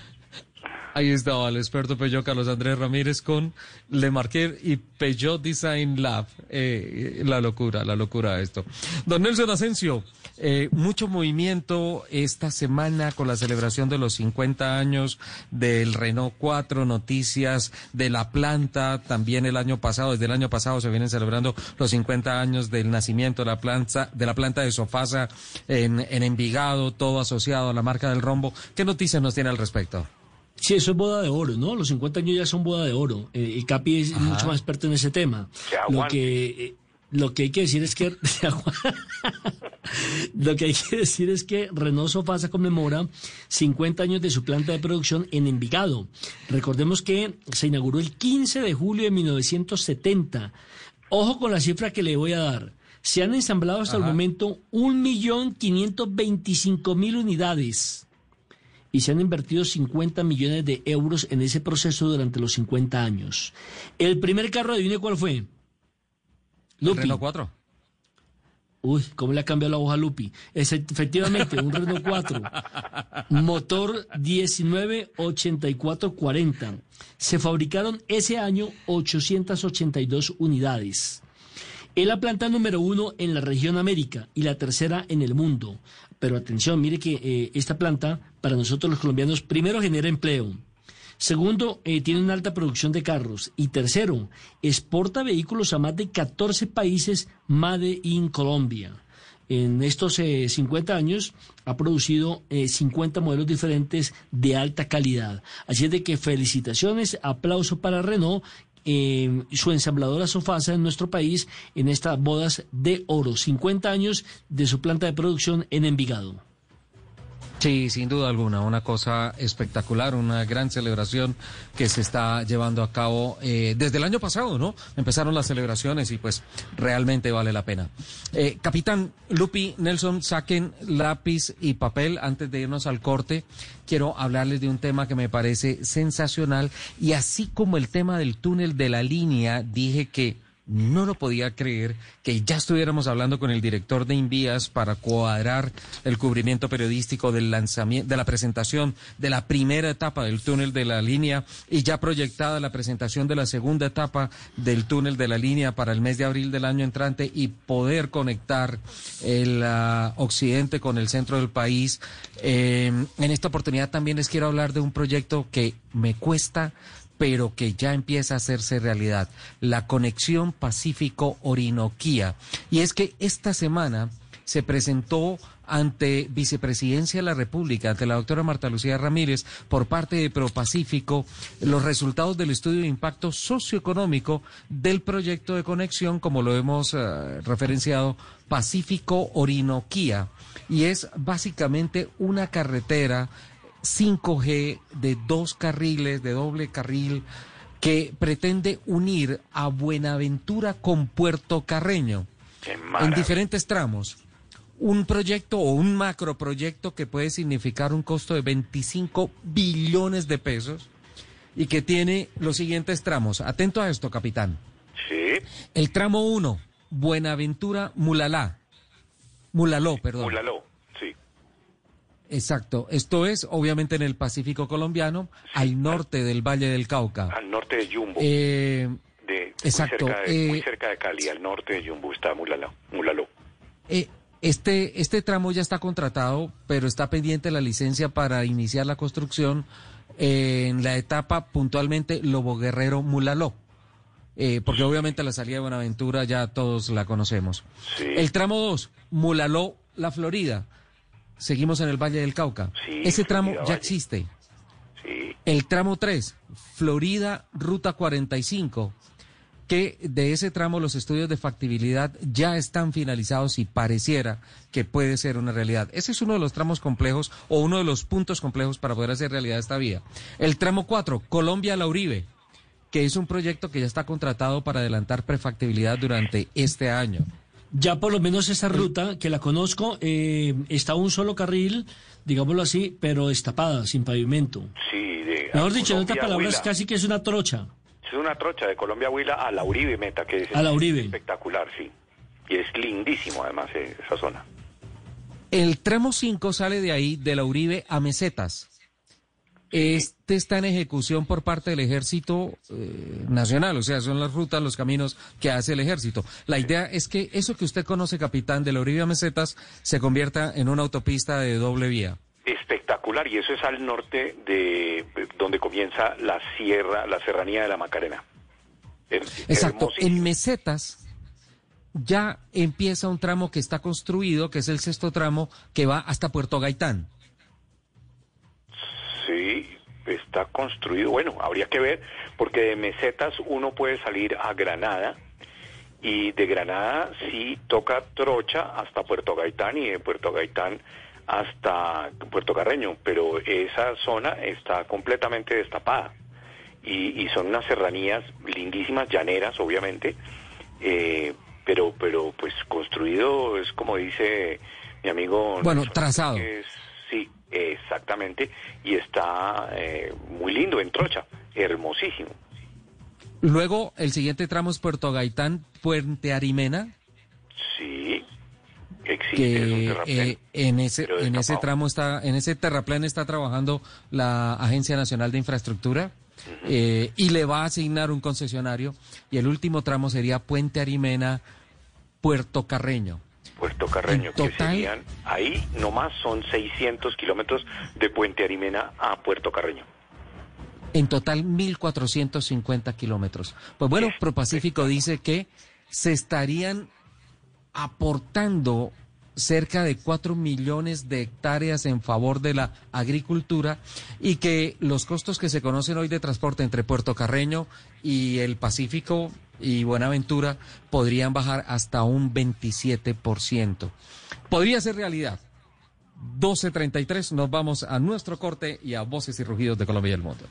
Ahí estaba el experto Peugeot Carlos Andrés Ramírez con Le Marquer y Peugeot Design Lab. Eh, la locura, la locura esto. Don Nelson Asensio, eh, mucho movimiento esta semana con la celebración de los 50 años del Renault 4, noticias de la planta, también el año pasado, desde el año pasado se vienen celebrando los 50 años del nacimiento de la planta de, la planta de Sofasa en, en Envigado, todo asociado a la marca del rombo. ¿Qué noticias nos tiene al respecto?
Sí, eso es boda de oro, ¿no? Los 50 años ya son boda de oro. Eh, el Capi es mucho más experto en ese tema. Lo que, eh, lo que hay que decir es que lo que hay que decir es que Renault Sofasa conmemora 50 años de su planta de producción en Envigado. Recordemos que se inauguró el 15 de julio de 1970. Ojo con la cifra que le voy a dar. Se han ensamblado hasta el momento 1.525.000 unidades y se han invertido 50 millones de euros en ese proceso durante los 50 años. El primer carro, adivine cuál fue.
Lupi. Renault 4.
Uy, ¿cómo le ha cambiado la hoja Lupi? Es efectivamente un Renault 4. Motor 198440. Se fabricaron ese año 882 unidades. Es la planta número uno en la región América y la tercera en el mundo. Pero atención, mire que eh, esta planta, para nosotros los colombianos, primero genera empleo. Segundo, eh, tiene una alta producción de carros. Y tercero, exporta vehículos a más de 14 países Made in Colombia. En estos 50 eh, años ha producido 50 modelos diferentes de alta calidad. Así es de que felicitaciones, aplauso para Renault eh, su ensambladora Sofasa en nuestro país en estas bodas de oro. 50 años de su planta de producción en Envigado.
Sí, sin duda alguna, una cosa espectacular, una gran celebración que se está llevando a cabo eh, desde el año pasado, ¿no? Empezaron las celebraciones y pues realmente vale la pena. Eh, Capitán Lupi Nelson, saquen lápiz y papel antes de irnos al corte. Quiero hablarles de un tema que me parece sensacional y así como el tema del túnel de la línea, dije que no lo podía creer que ya estuviéramos hablando con el director de Invías para cuadrar el cubrimiento periodístico del lanzamiento, de la presentación de la primera etapa del túnel de la línea y ya proyectada la presentación de la segunda etapa del túnel de la línea para el mes de abril del año entrante y poder conectar el ah, occidente con el centro del país. Eh, en esta oportunidad también les quiero hablar de un proyecto que me cuesta pero que ya empieza a hacerse realidad, la conexión Pacífico-Orinoquía. Y es que esta semana se presentó ante Vicepresidencia de la República, ante la doctora Marta Lucía Ramírez, por parte de ProPacífico, los resultados del estudio de impacto socioeconómico del proyecto de conexión, como lo hemos eh, referenciado, Pacífico-Orinoquía. Y es básicamente una carretera 5G de dos carriles, de doble carril, que pretende unir a Buenaventura con Puerto Carreño en diferentes tramos. Un proyecto o un macroproyecto que puede significar un costo de 25 billones de pesos y que tiene los siguientes tramos. Atento a esto, capitán.
Sí.
El tramo 1, Buenaventura Mulalá. Mulaló, perdón.
Mulaló.
Exacto. Esto es, obviamente, en el Pacífico colombiano, al norte del Valle del Cauca.
Al norte de Yumbo.
Eh, exacto.
Muy cerca, de, muy eh, cerca, de, Cali, al norte de Yumbo está Mulaló. Mulaló.
Eh, este, este tramo ya está contratado, pero está pendiente la licencia para iniciar la construcción en la etapa puntualmente Lobo Guerrero Mulaló. Eh, porque obviamente la salida de Buenaventura ya todos la conocemos. El tramo 2, Mulaló, La Florida seguimos en el Valle del Cauca. Ese tramo ya existe. El tramo 3, Florida, Ruta 45, que de ese tramo los estudios de factibilidad ya están finalizados y pareciera que puede ser una realidad. Ese es uno de los tramos complejos o uno de los puntos complejos para poder hacer realidad esta vía. El tramo 4, Colombia-La Uribe, que es un proyecto que ya está contratado para adelantar prefactibilidad durante este año.
Ya por lo menos esa ruta, que la conozco, eh, está un solo carril, digámoslo así, pero destapada, sin pavimento.
Sí, de,
Mejor dicho, en otras palabras, casi que es una trocha.
Es una trocha de Colombia Huila a la Uribe Meta, que es
a la Uribe.
espectacular, sí. Y es lindísimo, además, eh, esa zona.
El tramo 5 sale de ahí, de la Uribe a Mesetas. Este está en ejecución por parte del Ejército eh, Nacional, o sea, son las rutas, los caminos que hace el Ejército. La idea es que eso que usted conoce, capitán, de la Orilla Mesetas, se convierta en una autopista de doble vía.
Espectacular, y eso es al norte de donde comienza la sierra, la serranía de la Macarena.
Exacto, en Mesetas ya empieza un tramo que está construido, que es el sexto tramo, que va hasta Puerto Gaitán.
Sí, está construido. Bueno, habría que ver, porque de mesetas uno puede salir a Granada y de Granada sí toca trocha hasta Puerto Gaitán y de Puerto Gaitán hasta Puerto Carreño, pero esa zona está completamente destapada y, son unas serranías lindísimas, llaneras, obviamente, eh, pero, pero pues construido es como dice mi amigo.
Bueno, trazado.
sí, Exactamente, y está eh, muy lindo en Trocha, hermosísimo.
Luego, el siguiente tramo es Puerto Gaitán, Puente Arimena.
Sí, existe.
Eh, en ese, en ese tramo está, en ese terraplén está trabajando la Agencia Nacional de Infraestructura. Eh, y le va a asignar un concesionario y el último tramo sería Puente Arimena, Puerto Carreño.
Puerto Carreño, que serían ahí nomás son 600 kilómetros de Puente Arimena a Puerto Carreño.
En total 1.450 kilómetros. Pues bueno, ProPacífico dice que se estarían aportando cerca de 4 millones de hectáreas en favor de la agricultura y que los costos que se conocen hoy de transporte entre Puerto Carreño y el Pacífico y Buenaventura podrían bajar hasta un 27%. Podría ser realidad. 12.33 nos vamos a nuestro corte y a Voces y Rugidos de Colombia y el Mundo.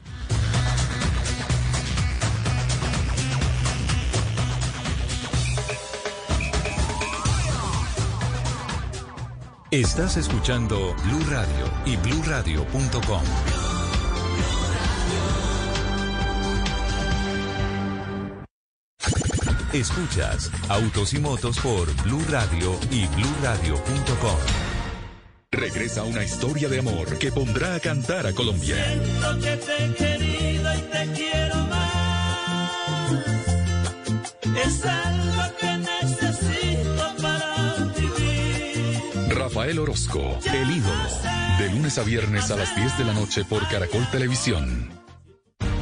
Estás escuchando Blue Radio y bluradio.com. Escuchas Autos y Motos por Blue Radio y bluradio.com. Regresa una historia de amor que pondrá a cantar a Colombia.
Siento que te he querido y te quiero más. Es algo
Rafael Orozco, el ídolo. De lunes a viernes a las 10 de la noche por Caracol Televisión.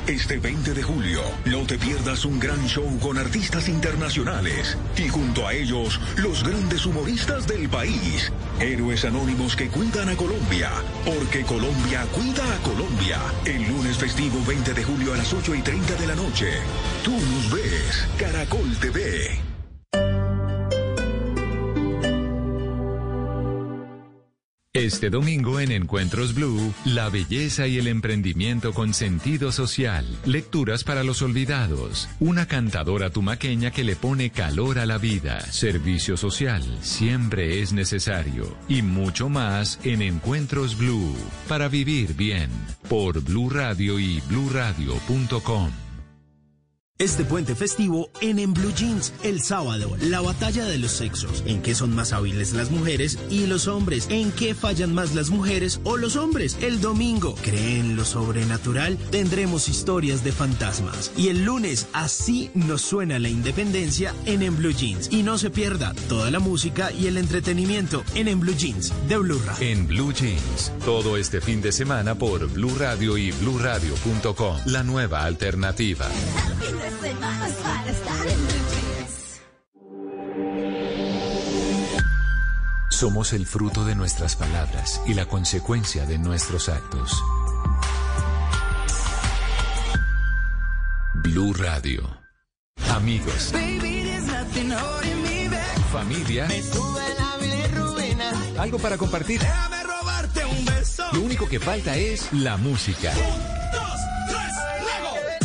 Este 20 de julio, no te pierdas un gran show con artistas internacionales y junto a ellos, los grandes humoristas del país. Héroes anónimos que cuidan a Colombia, porque Colombia cuida a Colombia. El lunes festivo 20 de julio a las 8 y 30 de la noche. Tú nos ves, Caracol TV. Este domingo en Encuentros Blue, la belleza y el emprendimiento con sentido social, lecturas para los olvidados, una cantadora tumaqueña que le pone calor a la vida, servicio social, siempre es necesario, y mucho más en Encuentros Blue, para vivir bien, por Blue Radio y bluradio.com.
Este puente festivo en En Blue Jeans, el sábado, la batalla de los sexos, en qué son más hábiles las mujeres y los hombres, en qué fallan más las mujeres o los hombres. El domingo, creen lo sobrenatural, tendremos historias de fantasmas. Y el lunes, así nos suena la independencia en En Blue Jeans. Y no se pierda toda la música y el entretenimiento en En Blue Jeans de Blue Radio.
En Blue Jeans, todo este fin de semana por Blue Radio y bluradio.com, la nueva alternativa. Somos el fruto de nuestras palabras y la consecuencia de nuestros actos. Blue Radio. Amigos. Familia. Algo para compartir. Lo único que falta es la música.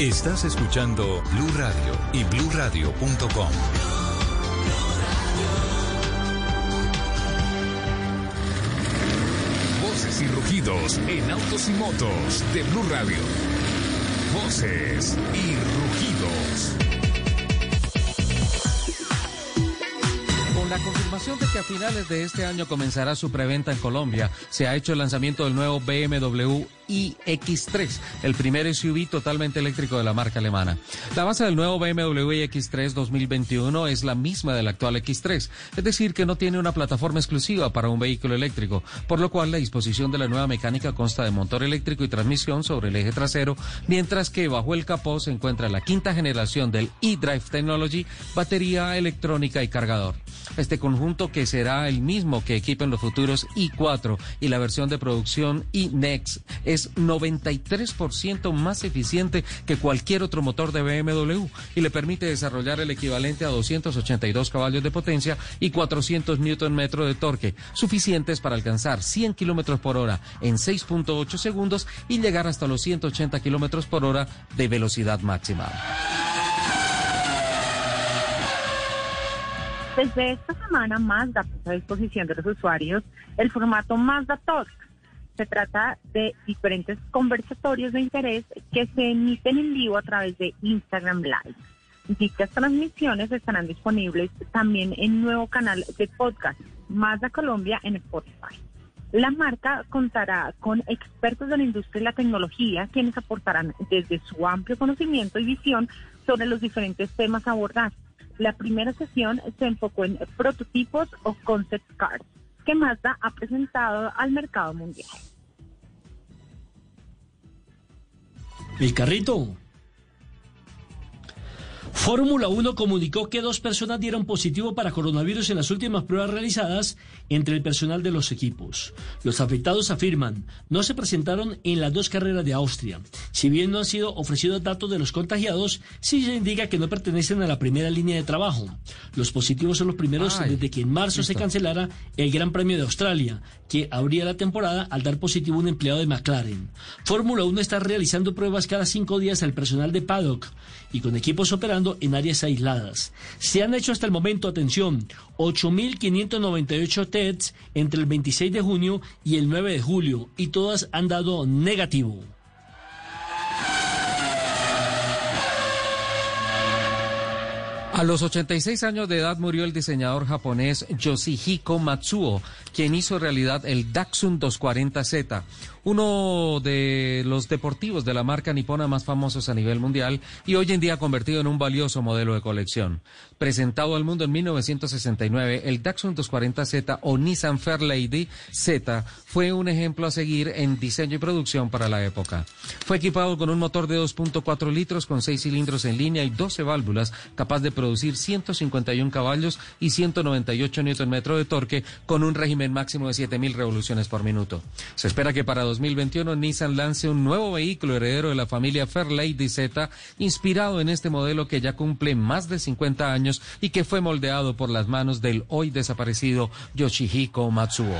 Estás escuchando Blue Radio y bluradio.com.
Voces y rugidos en autos y motos de Blue Radio. Voces y rugidos.
Con la confirmación de que a finales de este año comenzará su preventa en Colombia, se ha hecho el lanzamiento del nuevo BMW iX3, el primer SUV totalmente eléctrico de la marca alemana. La base del nuevo BMW iX3 2021 es la misma del actual X3, es decir, que no tiene una plataforma exclusiva para un vehículo eléctrico, por lo cual la disposición de la nueva mecánica consta de motor eléctrico y transmisión sobre el eje trasero, mientras que bajo el capó se encuentra la quinta generación del eDrive Technology, batería electrónica y cargador. Este conjunto que será el mismo que equipen los futuros i4 y la versión de producción iNext es 93% más eficiente que cualquier otro motor de BMW y le permite desarrollar el equivalente a 282 caballos de potencia y 400 Nm de torque, suficientes para alcanzar 100 km por hora en 6.8 segundos y llegar hasta los 180 km por hora de velocidad máxima.
Desde esta semana, Mazda puso a disposición de los usuarios el formato Mazda Talk. Se trata de diferentes conversatorios de interés que se emiten en vivo a través de Instagram Live. Dichas transmisiones estarán disponibles también en nuevo canal de podcast, Mazda Colombia en Spotify. La marca contará con expertos de la industria y la tecnología, quienes aportarán desde su amplio conocimiento y visión sobre los diferentes temas a abordar. La primera sesión se enfocó en prototipos o concept cars que Mazda ha presentado al mercado mundial.
El carrito. Fórmula 1 comunicó que dos personas dieron positivo para coronavirus en las últimas pruebas realizadas entre el personal de los equipos. Los afectados afirman no se presentaron en las dos carreras de Austria. Si bien no han sido ofrecidos datos de los contagiados, sí se indica que no pertenecen a la primera línea de trabajo. Los positivos son los primeros
Ay,
desde que en marzo se cancelara el Gran Premio de Australia, que abría la temporada al dar positivo un empleado de McLaren. Fórmula 1 está realizando pruebas cada cinco días al personal de paddock y con equipos operando en áreas aisladas. Se han hecho hasta el momento, atención, 8.598 tests entre el 26 de junio y el 9 de julio y todas han dado negativo.
A los 86 años de edad murió el diseñador japonés Yoshihiko Matsuo, quien hizo realidad el Datsun 240Z, uno de los deportivos de la marca nipona más famosos a nivel mundial y hoy en día convertido en un valioso modelo de colección. Presentado al mundo en 1969, el Datsun 240Z o Nissan Fairlady Z fue un ejemplo a seguir en diseño y producción para la época. Fue equipado con un motor de 2.4 litros con 6 cilindros en línea y 12 válvulas, capaz de producir 151 caballos y 198 Nm de torque con un régimen máximo de 7.000 revoluciones por minuto. Se espera que para 2021 Nissan lance un nuevo vehículo heredero de la familia Fairlady Z, inspirado en este modelo que ya cumple más de 50 años y que fue moldeado por las manos del hoy desaparecido Yoshihiko Matsuo.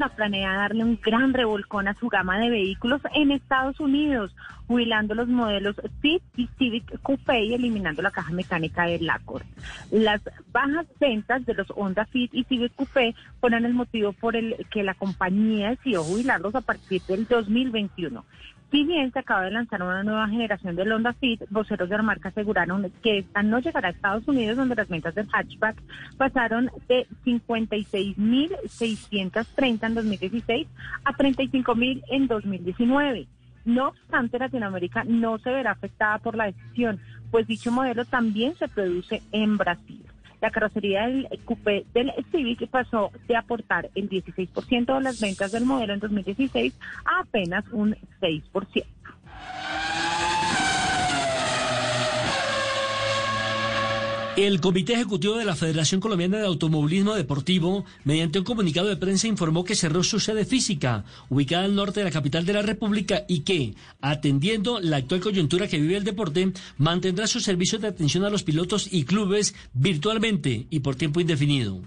Honda planea darle un gran revolcón a su gama de vehículos en Estados Unidos, jubilando los modelos Fit y Civic Coupé y eliminando la caja mecánica del Accord. Las bajas ventas de los Honda Fit y Civic Coupé fueron el motivo por el que la compañía decidió jubilarlos a partir del 2021. Se acaba de lanzar una nueva generación del Honda Fit, voceros de la marca aseguraron que esta no llegará a Estados Unidos, donde las ventas del hatchback pasaron de 56.630 en 2016 a 35.000 en 2019. No obstante, Latinoamérica no se verá afectada por la decisión, pues dicho modelo también se produce en Brasil. La carrocería del coupé del Civic pasó de aportar el 16% de las ventas del modelo en 2016 a apenas un 6%.
El Comité Ejecutivo de la Federación Colombiana de Automovilismo Deportivo, mediante un comunicado de prensa, informó que cerró su sede física, ubicada al norte de la capital de la República, y que, atendiendo la actual coyuntura que vive el deporte, mantendrá sus servicios de atención a los pilotos y clubes virtualmente y por tiempo indefinido.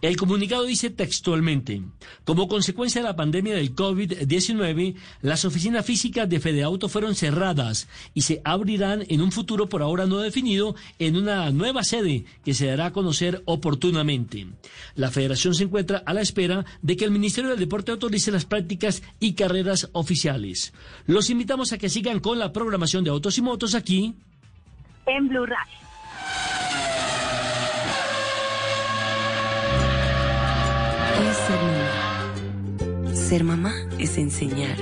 El comunicado dice textualmente, como consecuencia de la pandemia del COVID-19, las oficinas físicas de Fedeauto fueron cerradas y se abrirán en un futuro por ahora no definido en una nueva sede que se dará a conocer oportunamente. La federación se encuentra a la espera de que el Ministerio del Deporte autorice las prácticas y carreras oficiales. Los invitamos a que sigan con la programación de Autos y Motos aquí
En Blue Radio.
es ser mamá. Ser mamá es enseñar.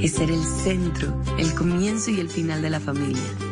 Es ser el centro, el comienzo y el final de la familia.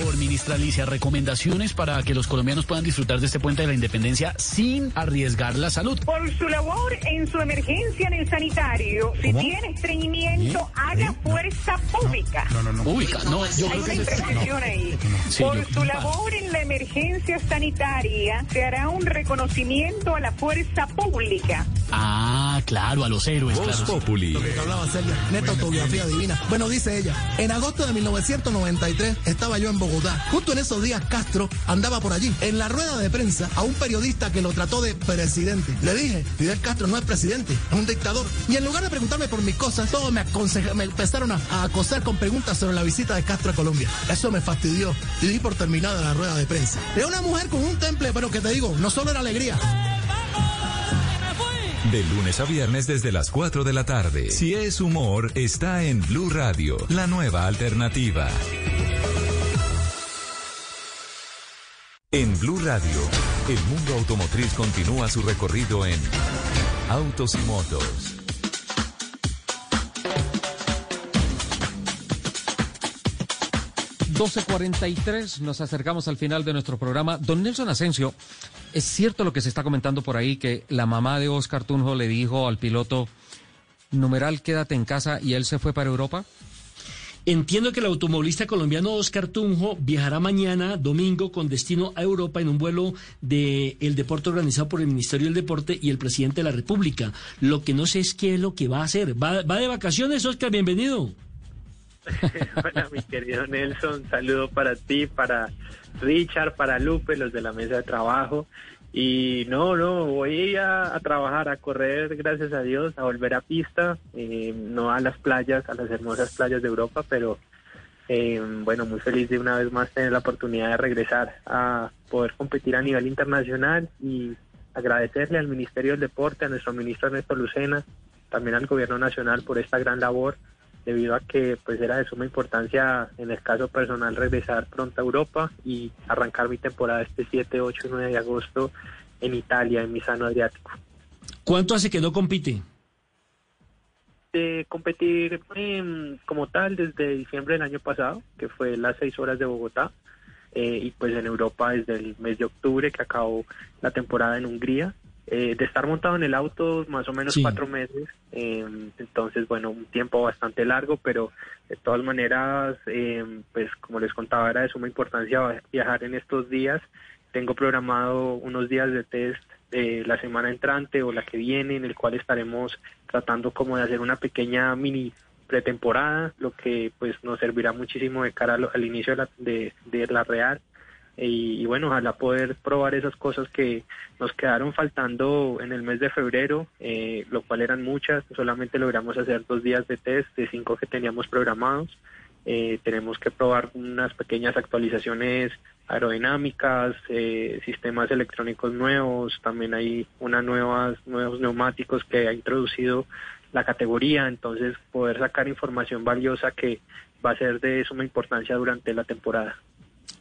favor, ministra Alicia, recomendaciones para que los colombianos puedan disfrutar de este puente de la independencia sin arriesgar la salud.
Por su labor en su emergencia en el sanitario, si
¿Cómo?
tiene estreñimiento,
¿Eh?
haga
¿Eh?
fuerza pública.
No, no, no. Ubica, no, yo
Hay
creo
una
que es-
imprecisión
no.
ahí.
Sí,
Por
yo-
su labor en la emergencia sanitaria, se hará un reconocimiento a la fuerza pública.
Ah, claro, a los héroes,
Voz
claro.
Populi.
Lo que hablaba Celia, neta autobiografía divina. Bueno, dice ella, en agosto de 1993 estaba yo en Bogotá. Justo en esos días Castro andaba por allí. En la rueda de prensa a un periodista que lo trató de presidente. Le dije, Fidel Castro no es presidente, es un dictador. Y en lugar de preguntarme por mis cosas, todos me, empezaron a, a acosar con preguntas sobre la visita de Castro a Colombia. Eso me fastidió y di por terminada la rueda de prensa. Era una mujer con un temple, pero que te digo, no solo era alegría.
De lunes a viernes desde las 4 de la tarde. Si es humor, está en Blue Radio, la nueva alternativa. En Blue Radio, el mundo automotriz continúa su recorrido en Autos y Motos.
...12.43, nos acercamos al final de nuestro programa. Don Nelson Asensio, ¿es cierto lo que se está comentando por ahí que la mamá de Oscar Tunjo le dijo al piloto, numeral, quédate en casa y él se fue para Europa?
Entiendo que el automovilista colombiano Oscar Tunjo viajará mañana, domingo, con destino a Europa en un vuelo de el deporte organizado por el Ministerio del Deporte y el presidente de la República. Lo que no sé es qué es lo que va a hacer. ¿Va, va de vacaciones, Oscar? Bienvenido.
Hola, mi querido Nelson. Saludo para ti, para Richard, para Lupe, los de la mesa de trabajo. Y no, no, voy a, trabajar, a correr, gracias a Dios, a volver a pista, eh, no a las playas, a las hermosas playas de Europa, pero eh, bueno, muy feliz de una vez más tener la oportunidad de regresar a poder competir a nivel internacional y agradecerle al Ministerio del Deporte, a nuestro ministro Ernesto Lucena, también al Gobierno Nacional por esta gran labor debido a que pues era de suma importancia en el caso personal regresar pronto a Europa y arrancar mi temporada este 7, 8 y 9 de agosto en Italia, en Misano Adriático.
¿Cuánto hace que no compite?
De competir em, como tal desde diciembre del año pasado, que fue las 6 horas de Bogotá, eh, y pues en Europa desde el mes de octubre que acabó la temporada en Hungría eh, de estar montado en el auto más o menos cuatro meses, eh, entonces bueno, un tiempo bastante largo, pero de todas maneras, eh, pues como les contaba, era de suma importancia viajar en estos días. Tengo programado unos días de test de la semana entrante o la que viene, en el cual estaremos tratando como de hacer una pequeña mini pretemporada, lo que pues nos servirá muchísimo de cara al, inicio de la, de, de la Real y, bueno, ojalá poder probar esas cosas que nos quedaron faltando en el mes de febrero, eh, lo cual eran muchas, solamente logramos hacer dos días de test de cinco que teníamos programados. Eh, tenemos que probar unas pequeñas actualizaciones aerodinámicas, eh, sistemas electrónicos nuevos, también hay una nuevas, nuevos neumáticos que ha introducido la categoría, entonces poder sacar información valiosa que va a ser de suma importancia durante la temporada.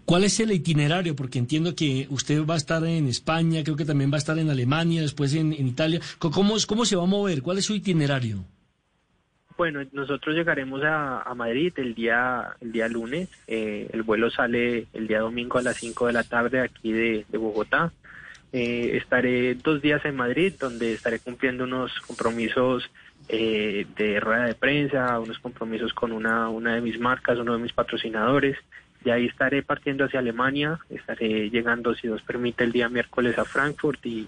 ¿Cuál es el itinerario? Porque entiendo que usted va a estar en España, creo que también va a estar en Alemania, después en, Italia. ¿Cómo, ¿Cómo se va a mover? ¿Cuál es su itinerario?
Bueno, nosotros llegaremos a, Madrid el día el día lunes. Eh, el vuelo sale el día domingo a las 5 de la tarde aquí de, Bogotá. Eh, estaré dos días en Madrid, donde estaré cumpliendo unos compromisos eh, de rueda de prensa, unos compromisos con una, una de mis marcas, uno de mis patrocinadores. De ahí estaré partiendo hacia Alemania, estaré llegando, si Dios permite, el día miércoles a Frankfurt y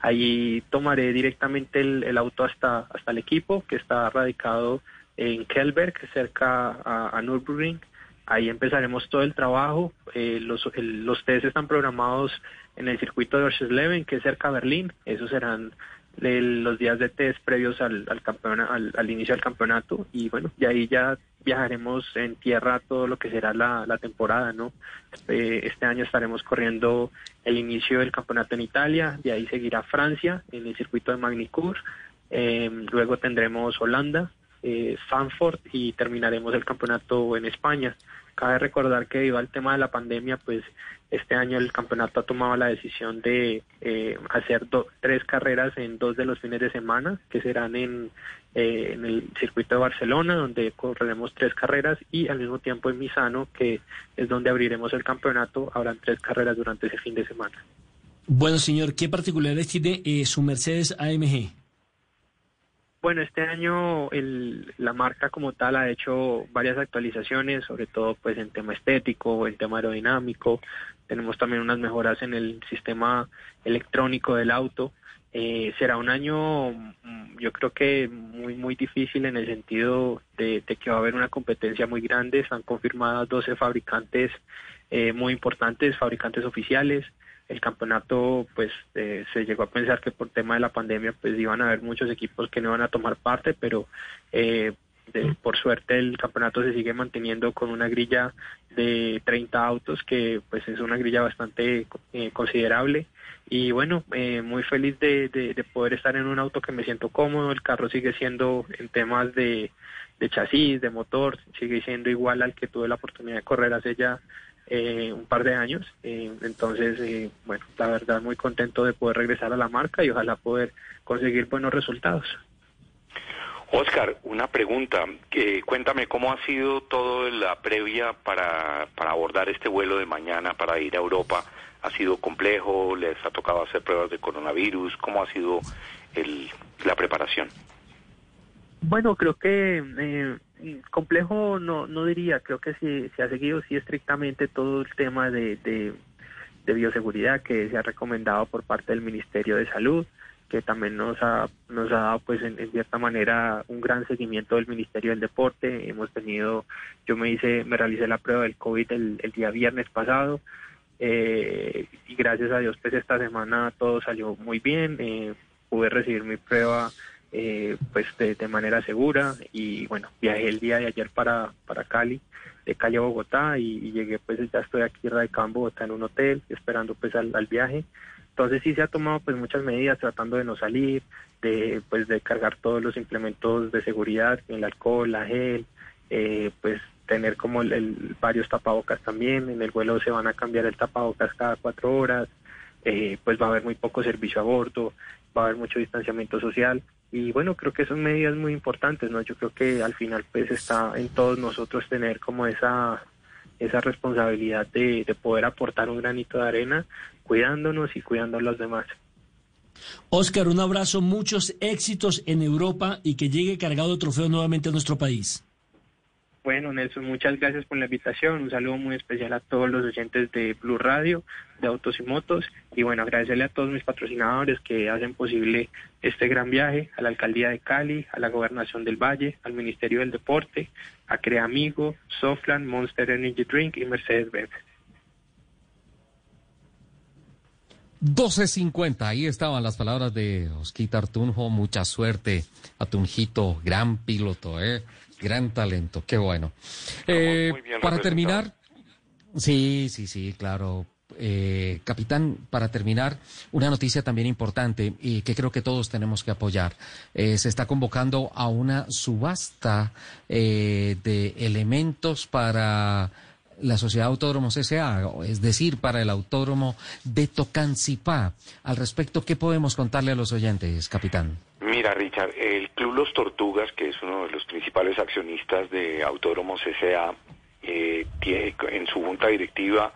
ahí tomaré directamente el, auto hasta, hasta el equipo que está radicado en Kelberg, cerca a, a Nürburgring. Ahí empezaremos todo el trabajo. Eh, los, los test están programados en el circuito de Orchesleben, que es cerca a Berlín. Esos serán los días de test previos al, al, al, inicio del campeonato y bueno, y ahí ya viajaremos en tierra todo lo que será la, temporada, ¿no? Este, este, año estaremos corriendo el inicio del campeonato en Italia, de ahí seguirá Francia en el circuito de Magnicur, eh, luego tendremos Holanda, eh, Sanford y terminaremos el campeonato en España. Cabe recordar que debido al tema de la pandemia, pues este año el campeonato ha tomado la decisión de eh, hacer tres carreras en dos de los fines de semana, que serán en, eh, en el circuito de Barcelona, donde correremos tres carreras, y al mismo tiempo en Misano, que es donde abriremos el campeonato, habrán tres carreras durante ese fin de semana.
Bueno, señor, ¿qué particularidades tiene eh, su Mercedes AMG?
Bueno, este año el, la marca como tal ha hecho varias actualizaciones, sobre todo pues en tema estético, en tema aerodinámico. Tenemos también unas mejoras en el sistema electrónico del auto. Eh, será un año, mm, yo creo que muy muy difícil en el sentido de, que va a haber una competencia muy grande. Están confirmadas 12 fabricantes eh, muy importantes, fabricantes oficiales el campeonato pues eh, se llegó a pensar que por tema de la pandemia pues iban a haber muchos equipos que no iban a tomar parte pero eh, por suerte el campeonato se sigue manteniendo con una grilla de 30 autos que pues es una grilla bastante eh, considerable. Y bueno muy feliz de, de, poder estar en un auto que me siento cómodo. El carro sigue siendo en temas de, de chasis de motor sigue siendo igual al que tuve la oportunidad de correr hace ya eh, un par de años. Eh, entonces, eh, bueno, la verdad muy contento de poder regresar a la marca y ojalá poder conseguir buenos resultados.
Oscar, una pregunta. que cuéntame cómo ha sido todo la previa para, para abordar este vuelo de mañana para ir a Europa. ¿Ha sido complejo? ¿Les ha tocado hacer pruebas de coronavirus? ¿Cómo ha sido el, la preparación?
Bueno, creo que eh, complejo no, no diría, creo que sí, se ha seguido sí estrictamente todo el tema de, bioseguridad que se ha recomendado por parte del Ministerio de Salud que también nos ha, nos ha dado pues en, en, cierta manera un gran seguimiento del Ministerio del Deporte. Hemos tenido, yo me hice, me realicé la prueba del COVID el, el día viernes pasado eh, y gracias a Dios pues esta semana todo salió muy bien. Eh, pude recibir mi prueba eh, pues de, manera segura y bueno, viajé el día de ayer para, para Cali, de Cali a Bogotá y, y llegué pues ya estoy aquí radicado en Bogotá en un hotel esperando pues al, al viaje. Entonces sí se ha tomado pues muchas medidas tratando de no salir, de pues de cargar todos los implementos de seguridad, el alcohol, la gel, eh, pues tener como el, el, varios tapabocas también. En el vuelo se van a cambiar el tapabocas cada cuatro horas. Eh, pues va a haber muy poco servicio a bordo, va a haber mucho distanciamiento social y bueno creo que son medidas muy importantes, no yo creo que al final pues está en todos nosotros tener como esa esa responsabilidad de, de poder aportar un granito de arena cuidándonos y cuidando a los demás.
Oscar, un abrazo, muchos éxitos en Europa y que llegue cargado de trofeo nuevamente a nuestro país.
Bueno, Nelson, muchas gracias por la invitación. Un saludo muy especial a todos los oyentes de Blue Radio, de Autos y Motos. Y bueno, agradecerle a todos mis patrocinadores que hacen posible este gran viaje, a la Alcaldía de Cali, a la Gobernación del Valle, al Ministerio del Deporte, a Creamigo, Softland, Monster Energy Drink y Mercedes-Benz.
12.50, ahí estaban las palabras de Osquita Artunjo, mucha suerte a Tunjito, gran piloto, ¿eh? Gran talento, qué bueno. Eh, para terminar, sí, sí, sí, claro. Eh, capitán, para terminar, una noticia también importante y que creo que todos tenemos que apoyar. Eh, se está convocando a una subasta eh, de elementos para la Sociedad Autódromos S.A., es decir, para el Autódromo de Tocancipá. Al respecto, ¿qué podemos contarle a los oyentes, capitán?
Mira, Richard, el Club Los Tortugas, uno de los principales accionistas de Autódromos S.A., eh, en su junta directiva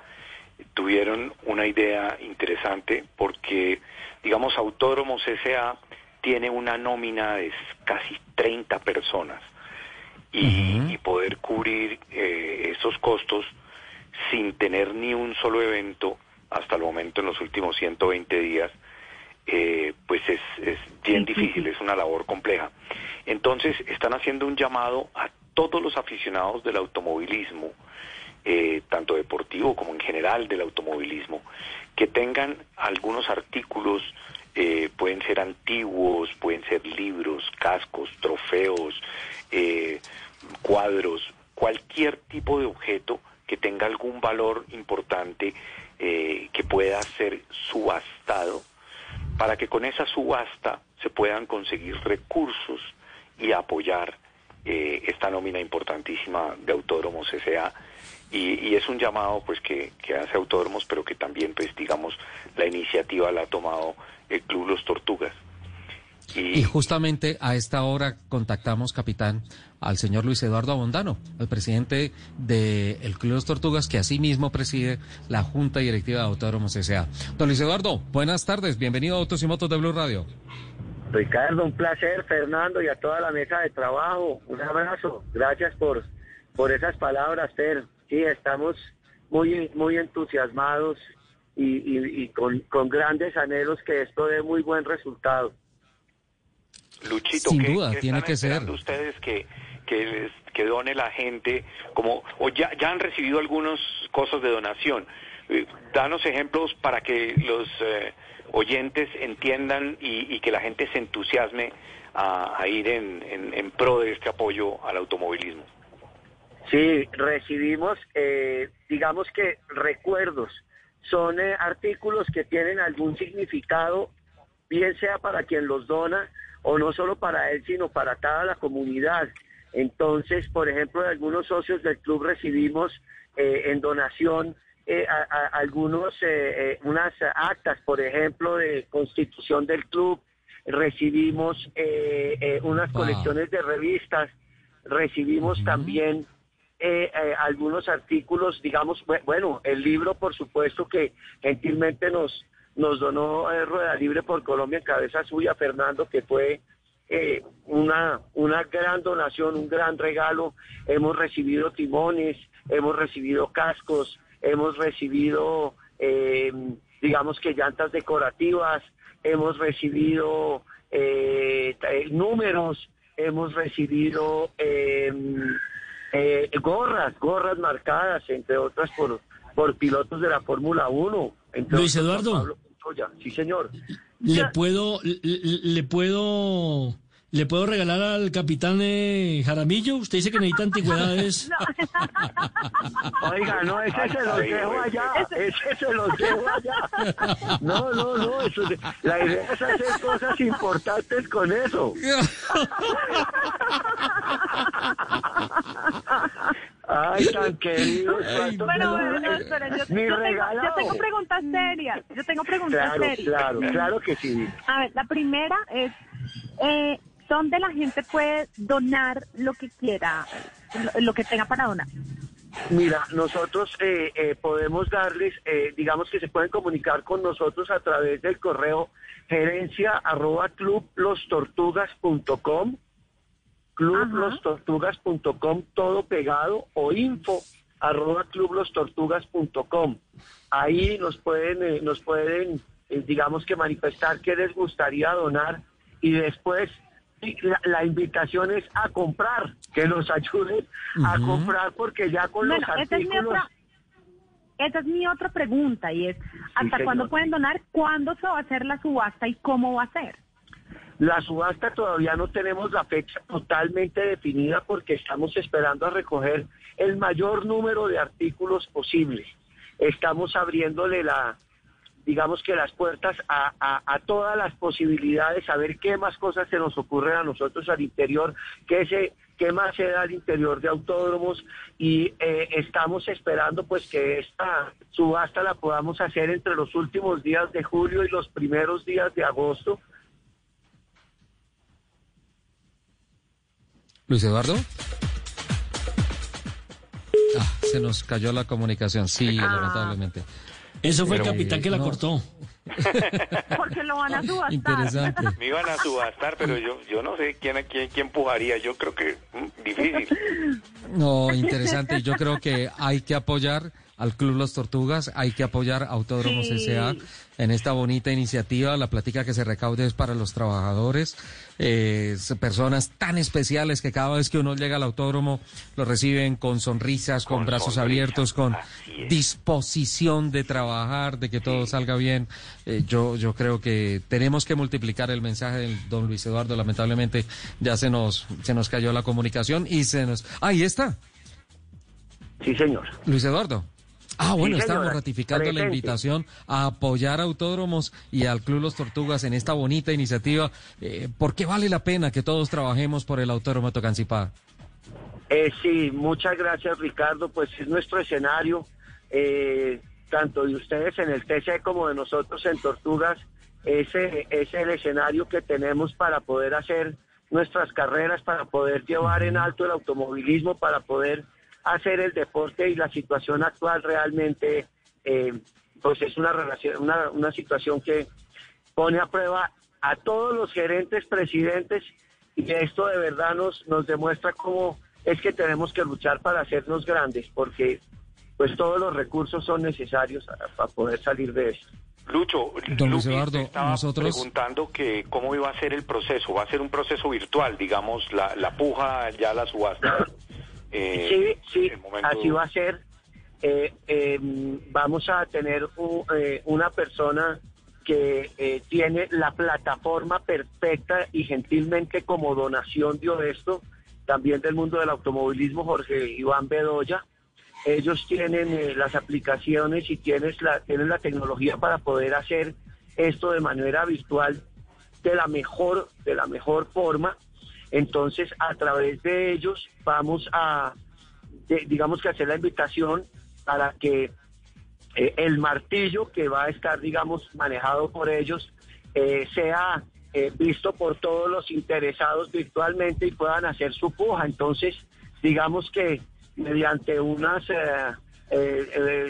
tuvieron una idea interesante porque, digamos, Autódromos S.A. tiene una nómina de casi 30 personas y, uh -huh. y poder cubrir eh, esos costos sin tener ni un solo evento hasta el momento en los últimos 120 días, eh, pues es, es bien difícil, es una labor compleja. Entonces están haciendo un llamado a todos los aficionados del automovilismo, eh, tanto deportivo como en general del automovilismo, que tengan algunos artículos, eh, pueden ser antiguos, pueden ser libros, cascos, trofeos, eh, cuadros, cualquier tipo de objeto que tenga algún valor importante eh, que pueda ser subastado para que con esa subasta se puedan conseguir recursos y apoyar eh, esta nómina importantísima de Autódromos S.A. Y, es un llamado pues que, que hace Autódromos, pero que también pues digamos la iniciativa la ha tomado el Club Los Tortugas.
Y, y, justamente a esta hora contactamos, capitán, al señor Luis Eduardo Abondano, el presidente del de Club Los Tortugas, que asimismo preside la Junta Directiva de Autódromos S.A. Don Luis Eduardo, buenas tardes, bienvenido a Autos y Motos de Blue Radio.
Ricardo, un placer, Fernando, y a toda la mesa de trabajo, un abrazo, gracias por, por esas palabras, Fer. Sí, estamos muy, muy entusiasmados y, y, y con, con grandes anhelos que esto dé muy buen resultado.
Luchito,
Sin
¿qué,
duda,
qué
tiene que ser.
ustedes que, que, les- que done la gente? como O ya, ya han recibido algunos cosas de donación. Eh, danos ejemplos para que los eh, oyentes entiendan y, y que la gente se entusiasme a, a ir en, en, en pro de este apoyo al automovilismo.
Sí, recibimos, eh, digamos que recuerdos, son eh, artículos que tienen algún significado, bien sea para quien los dona o no solo para él, sino para toda la comunidad. Entonces, por ejemplo, de algunos socios del club recibimos eh, en donación eh, a- a- algunos eh, eh, unas actas, por ejemplo, de constitución del club. Recibimos unas
Wow.
colecciones de revistas. Recibimos también algunos artículos, digamos, bue- bueno, el libro, por supuesto, que gentilmente nos, nos donó eh, Rueda Libre por Colombia en cabeza suya, Fernando, que fue eh, una, una gran donación, un gran regalo. Hemos recibido timones, hemos recibido cascos, hemos recibido, eh, digamos que llantas decorativas, hemos recibido eh, eh, números, hemos recibido eh, eh, gorras, gorras marcadas, entre otras por, por pilotos de la Fórmula 1. entre
Luis Eduardo.
Pablo Montoya. Sí, señor.
¿Le puedo, le, le puedo, le puedo regalar al capitán eh, Jaramillo? Usted dice que necesita antigüedades.
Oiga, no, ese se los dejo allá, ese se los dejo allá. No, no, no, eso, la idea es hacer cosas importantes con eso. Ay, tan querido. cuánto
Bueno, espera, yo, tengo,
regalado.
yo tengo preguntas serias. Yo tengo preguntas
Claro,
serias.
claro, claro que sí.
A ver, la primera es, eh, ¿dónde la gente puede donar lo que quiera, lo, lo que tenga para donar?
Mira, nosotros eh, eh, podemos darles, eh, digamos que se pueden comunicar con nosotros a través del correo gerencia arroba clublostortugas.com, clublostortugas.com, todo pegado, o info arroba clublostortugas.com. Ahí nos pueden, eh, nos pueden, eh, digamos que manifestar qué les gustaría donar y después sí, la, la invitación es a comprar, que nos ayuden a comprar porque ya con
Bueno,
los artículos...
esa es mi otra pregunta y es, ¿hasta
señor.
cuándo pueden donar? ¿Cuándo se va a hacer la subasta y cómo va a ser?
La subasta todavía no tenemos la fecha totalmente definida porque estamos esperando a recoger el mayor número de artículos posible. Estamos abriéndole la, digamos que las puertas a, a- a todas las posibilidades, a ver qué más cosas se nos ocurren a nosotros al interior, qué, se, qué más se da al interior de autódromos y eh, estamos esperando pues que esta subasta la podamos hacer entre los últimos días de julio y los primeros días de agosto.
Luis Eduardo. Ah, se nos cayó la comunicación, sí,
Ah.
lamentablemente.
Eso fue el
Pero,
capitán que la
no.
cortó.
Porque lo van a subastar.
Interesante.
Me iban a subastar, pero yo yo no sé quién quién, quién empujaría. Yo creo que mm, difícil.
No, interesante. Yo creo que hay que apoyar al Club Los Tortugas, hay que apoyar Autódromos
Sí.
S.A. en esta bonita iniciativa. La plática que se recaude es para los trabajadores, eh, personas tan especiales que cada vez que uno llega al autódromo lo reciben con sonrisas, con,
Con
brazos
sonrisa,
abiertos, con disposición de trabajar, de que todo salga bien. Eh, yo, yo creo que tenemos que multiplicar el mensaje del don Luis Eduardo. Lamentablemente ya se nos, se nos cayó la comunicación y se nos... Ahí está.
Sí, señor.
Luis Eduardo. Ah, bueno,
Sí,
estamos ratificando la invitación a apoyar a Autódromos y al Club Los Tortugas en esta bonita iniciativa, eh, porque vale la pena que todos trabajemos por el Autódromo Tocancipá.
Eh, sí, muchas gracias Ricardo, pues es nuestro escenario, eh, tanto de ustedes en el TC como de nosotros en Tortugas, ese es el escenario que tenemos para poder hacer nuestras carreras, para poder llevar en alto el automovilismo, para poder hacer el deporte y la situación actual realmente, eh, pues es una, relación, una, una situación que pone a prueba a todos los gerentes, presidentes, y esto de verdad nos, nos demuestra cómo es que tenemos que luchar para hacernos grandes, porque pues todos los recursos son necesarios para poder salir de esto.
Lucho,
Don Luis Eduardo,
estaba
nosotros-
preguntando que cómo iba a ser el proceso. Va a ser un proceso virtual, digamos, la, la puja, ya la subasta. Eh,
sí, sí,
momento-
así va a ser. Eh, eh, vamos a tener eh, una persona que tiene la plataforma perfecta y gentilmente como donación dio esto, también del mundo del automovilismo, Jorge Iván Bedoya. Ellos tienen las aplicaciones y tienes la, tienen la tecnología para poder hacer esto de manera virtual de la mejor, de la mejor forma. Entonces, a través de ellos vamos a, digamos que hacer la invitación para que eh, el martillo que va a estar, digamos, manejado por ellos eh, sea eh, visto por todos los interesados virtualmente y puedan hacer su puja. Entonces, digamos que mediante unas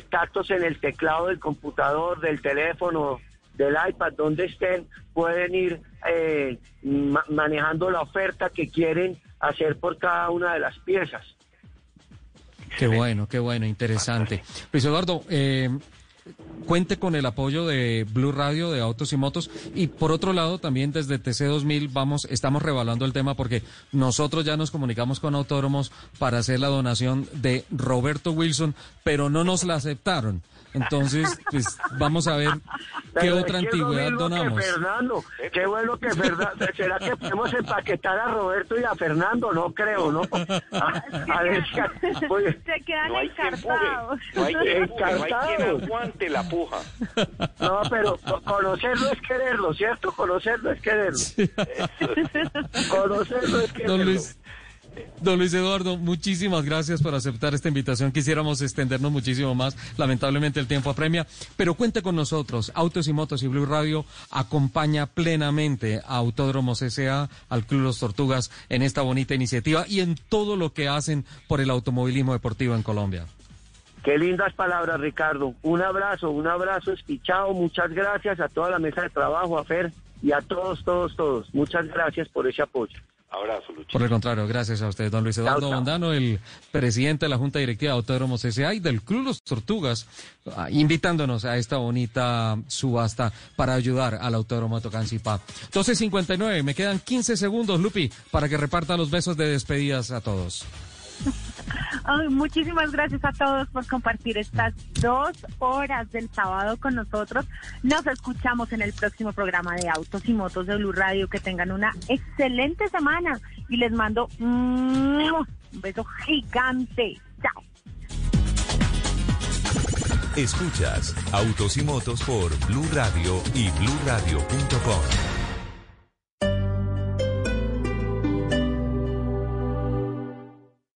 tactos en el teclado del computador, del teléfono, del iPad, donde estén, pueden ir manejando la oferta que quieren hacer por cada una de las piezas.
Qué bueno, qué bueno, interesante. Luis Eduardo, eh, cuente con el apoyo de Blue Radio de Autos y Motos y por otro lado también desde TC 2000 vamos estamos revaluando el tema porque nosotros ya nos comunicamos con autódromos para hacer la donación de Roberto Wilson, pero no nos la aceptaron. Entonces, pues vamos a ver qué
Pero
otra antigüedad
mismo que
donamos.
Fernando, qué bueno que Fernando. ¿Será que podemos empaquetar a Roberto y a Fernando? No creo, ¿no? A, a ver,
Se quedan
No hay
encartados.
no hay quien no hay quien
Encartados.
aguante la puja.
no, pero co- conocerlo es quererlo, ¿cierto? Conocerlo es quererlo. conocerlo es quererlo.
Don Luis, don Luis Eduardo, muchísimas gracias por aceptar esta invitación. Quisiéramos extendernos muchísimo más. Lamentablemente el tiempo apremia, pero cuente con nosotros. Autos y Motos y Blue Radio acompaña plenamente a Autódromos S.A., al Club Los Tortugas en esta bonita iniciativa y en todo lo que hacen por el automovilismo deportivo en Colombia.
Qué lindas palabras, Ricardo. Un abrazo, un abrazo espichado. Muchas gracias a toda la mesa de trabajo, a Fer y a todos, todos, todos. Muchas gracias por ese apoyo.
Abrazo, Lucho.
Por el contrario, gracias a usted, don Luis Eduardo
Chao, chao.
Bondano, el presidente de la Junta Directiva de Autódromos S.A. y del Club Los Tortugas, ah, invitándonos a esta bonita subasta para ayudar al Autódromo Tocancipá. 12.59, me quedan 15 segundos, Lupi, para que reparta los besos de despedidas a todos.
Muchísimas gracias a todos por compartir estas dos horas del sábado con nosotros. Nos escuchamos en el próximo programa de Autos y Motos de Blue Radio. Que tengan una excelente semana y les mando un beso gigante. Chao.
Escuchas Autos y Motos por Blue Radio y bluradio.com.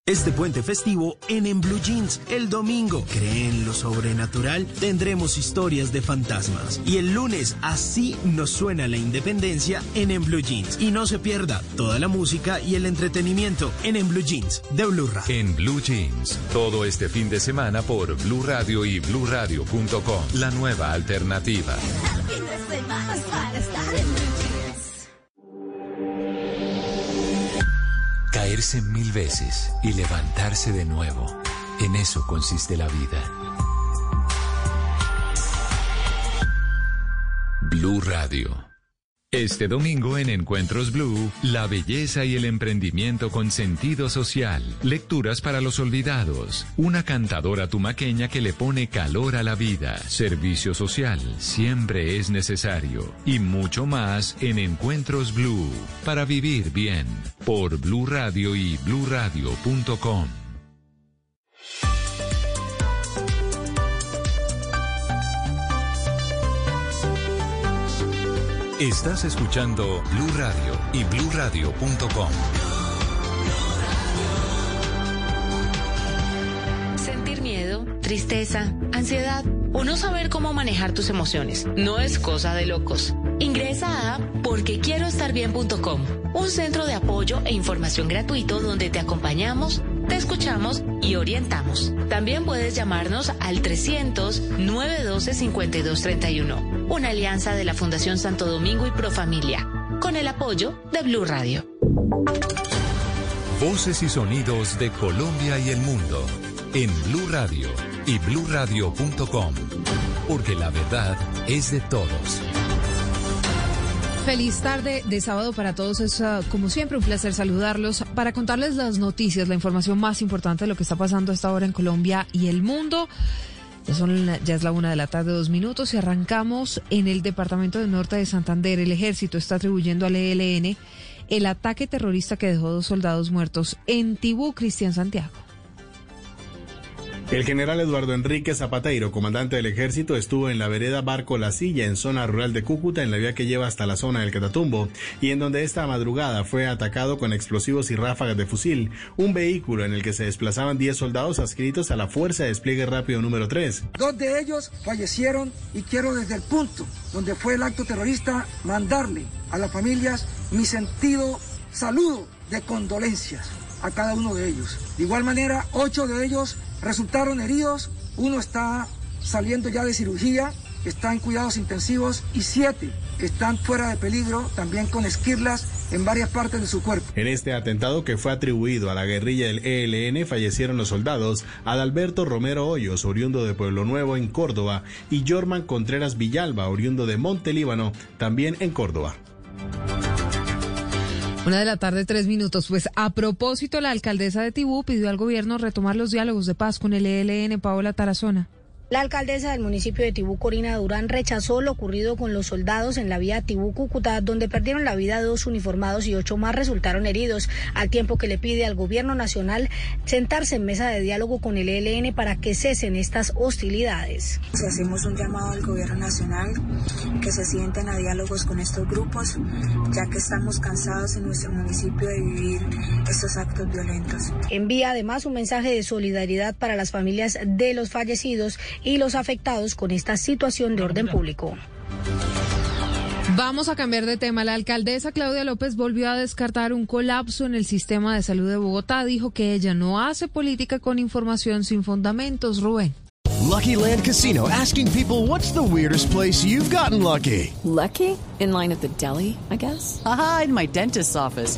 Este puente festivo en En Blue Jeans, el domingo, creen lo sobrenatural, tendremos historias de fantasmas. Y el lunes, así nos suena la independencia en En Blue Jeans. Y no se pierda toda la música y el entretenimiento en En Blue Jeans de Blue Radio.
En Blue Jeans, todo este fin de semana por Blue Radio y bluradio.com. La nueva alternativa. Caerse mil veces y levantarse de nuevo. En eso consiste la vida. Blue Radio. Este domingo en Encuentros Blue, la belleza y el emprendimiento con sentido social, lecturas para los olvidados, una cantadora tumaqueña que le pone calor a la vida, servicio social, siempre es necesario, y mucho más en Encuentros Blue, para vivir bien, por Blue Radio y bluradio.com. Estás escuchando Blue Radio y bluradio.com.
Sentir miedo, tristeza, ansiedad o no saber cómo manejar tus emociones no es cosa de locos. Ingresa a porquequieroestarbien.com, un centro de apoyo e información gratuito donde te acompañamos, te escuchamos y orientamos. También puedes llamarnos al 300-912-5231, una alianza de la Fundación Santo Domingo y Profamilia, con el apoyo de Blue Radio.
Voces y sonidos de Colombia y el mundo en Blue Radio y bluradio.com, porque la verdad es de todos.
Feliz tarde de sábado para todos. Es ah, como siempre un placer saludarlos para contarles las noticias, la información más importante de lo que está pasando a esta hora en Colombia y el mundo. Ya, son, ya es la una de la tarde, dos minutos, y arrancamos en el departamento del norte de Santander. El ejército está atribuyendo al ELN el ataque terrorista que dejó dos soldados muertos en Tibú, Cristian Santiago.
El general Eduardo Enrique Zapateiro, comandante del ejército, estuvo en la vereda Barco La Silla, en zona rural de Cúcuta, en la vía que lleva hasta la zona del Catatumbo, y en donde esta madrugada fue atacado con explosivos y ráfagas de fusil, un vehículo en el que se desplazaban 10 soldados adscritos a la Fuerza de Despliegue Rápido número 3.
Dos de ellos fallecieron y quiero desde el punto donde fue el acto terrorista mandarle a las familias mi sentido saludo de condolencias a cada uno de ellos. De igual manera, ocho de ellos resultaron heridos, uno está saliendo ya de cirugía, está en cuidados intensivos y siete están fuera de peligro, también con esquirlas en varias partes de su cuerpo.
En este atentado que fue atribuido a la guerrilla del ELN fallecieron los soldados Adalberto Romero Hoyos, oriundo de Pueblo Nuevo en Córdoba, y Jorman Contreras Villalba, oriundo de Montelíbano, también en Córdoba.
Una de la tarde, tres minutos. Pues a propósito, la alcaldesa de Tibú pidió al gobierno retomar los diálogos de paz con el ELN, Paola Tarazona.
La alcaldesa del municipio de Tibú, Corina Durán, rechazó lo ocurrido con los soldados en la vía Tibú-Cúcuta, donde perdieron la vida dos uniformados y ocho más resultaron heridos, al tiempo que le pide al gobierno nacional sentarse en mesa de diálogo con el ELN para que cesen estas hostilidades.
Si hacemos un llamado al gobierno nacional que se sienten a diálogos con estos grupos, ya que estamos cansados en nuestro municipio de vivir estos actos violentos.
Envía además un mensaje de solidaridad para las familias de los fallecidos y los afectados con esta situación de orden público.
Vamos a cambiar de tema. La alcaldesa Claudia López volvió a descartar un colapso en el sistema de salud de Bogotá. Dijo que ella no hace política con información sin fundamentos. Rubén.
Lucky Land Casino asking people what's the weirdest place you've gotten lucky.
Lucky? In line at the deli, I guess. Aha, in my dentist's office.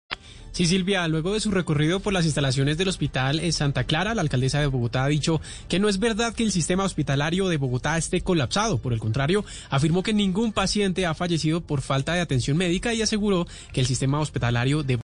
Sí, Silvia, luego de su recorrido por las instalaciones del hospital en Santa Clara, la alcaldesa de Bogotá ha dicho que no es verdad que el sistema hospitalario de Bogotá esté colapsado. Por el contrario, afirmó que ningún paciente ha fallecido por falta de atención médica y aseguró que el sistema hospitalario de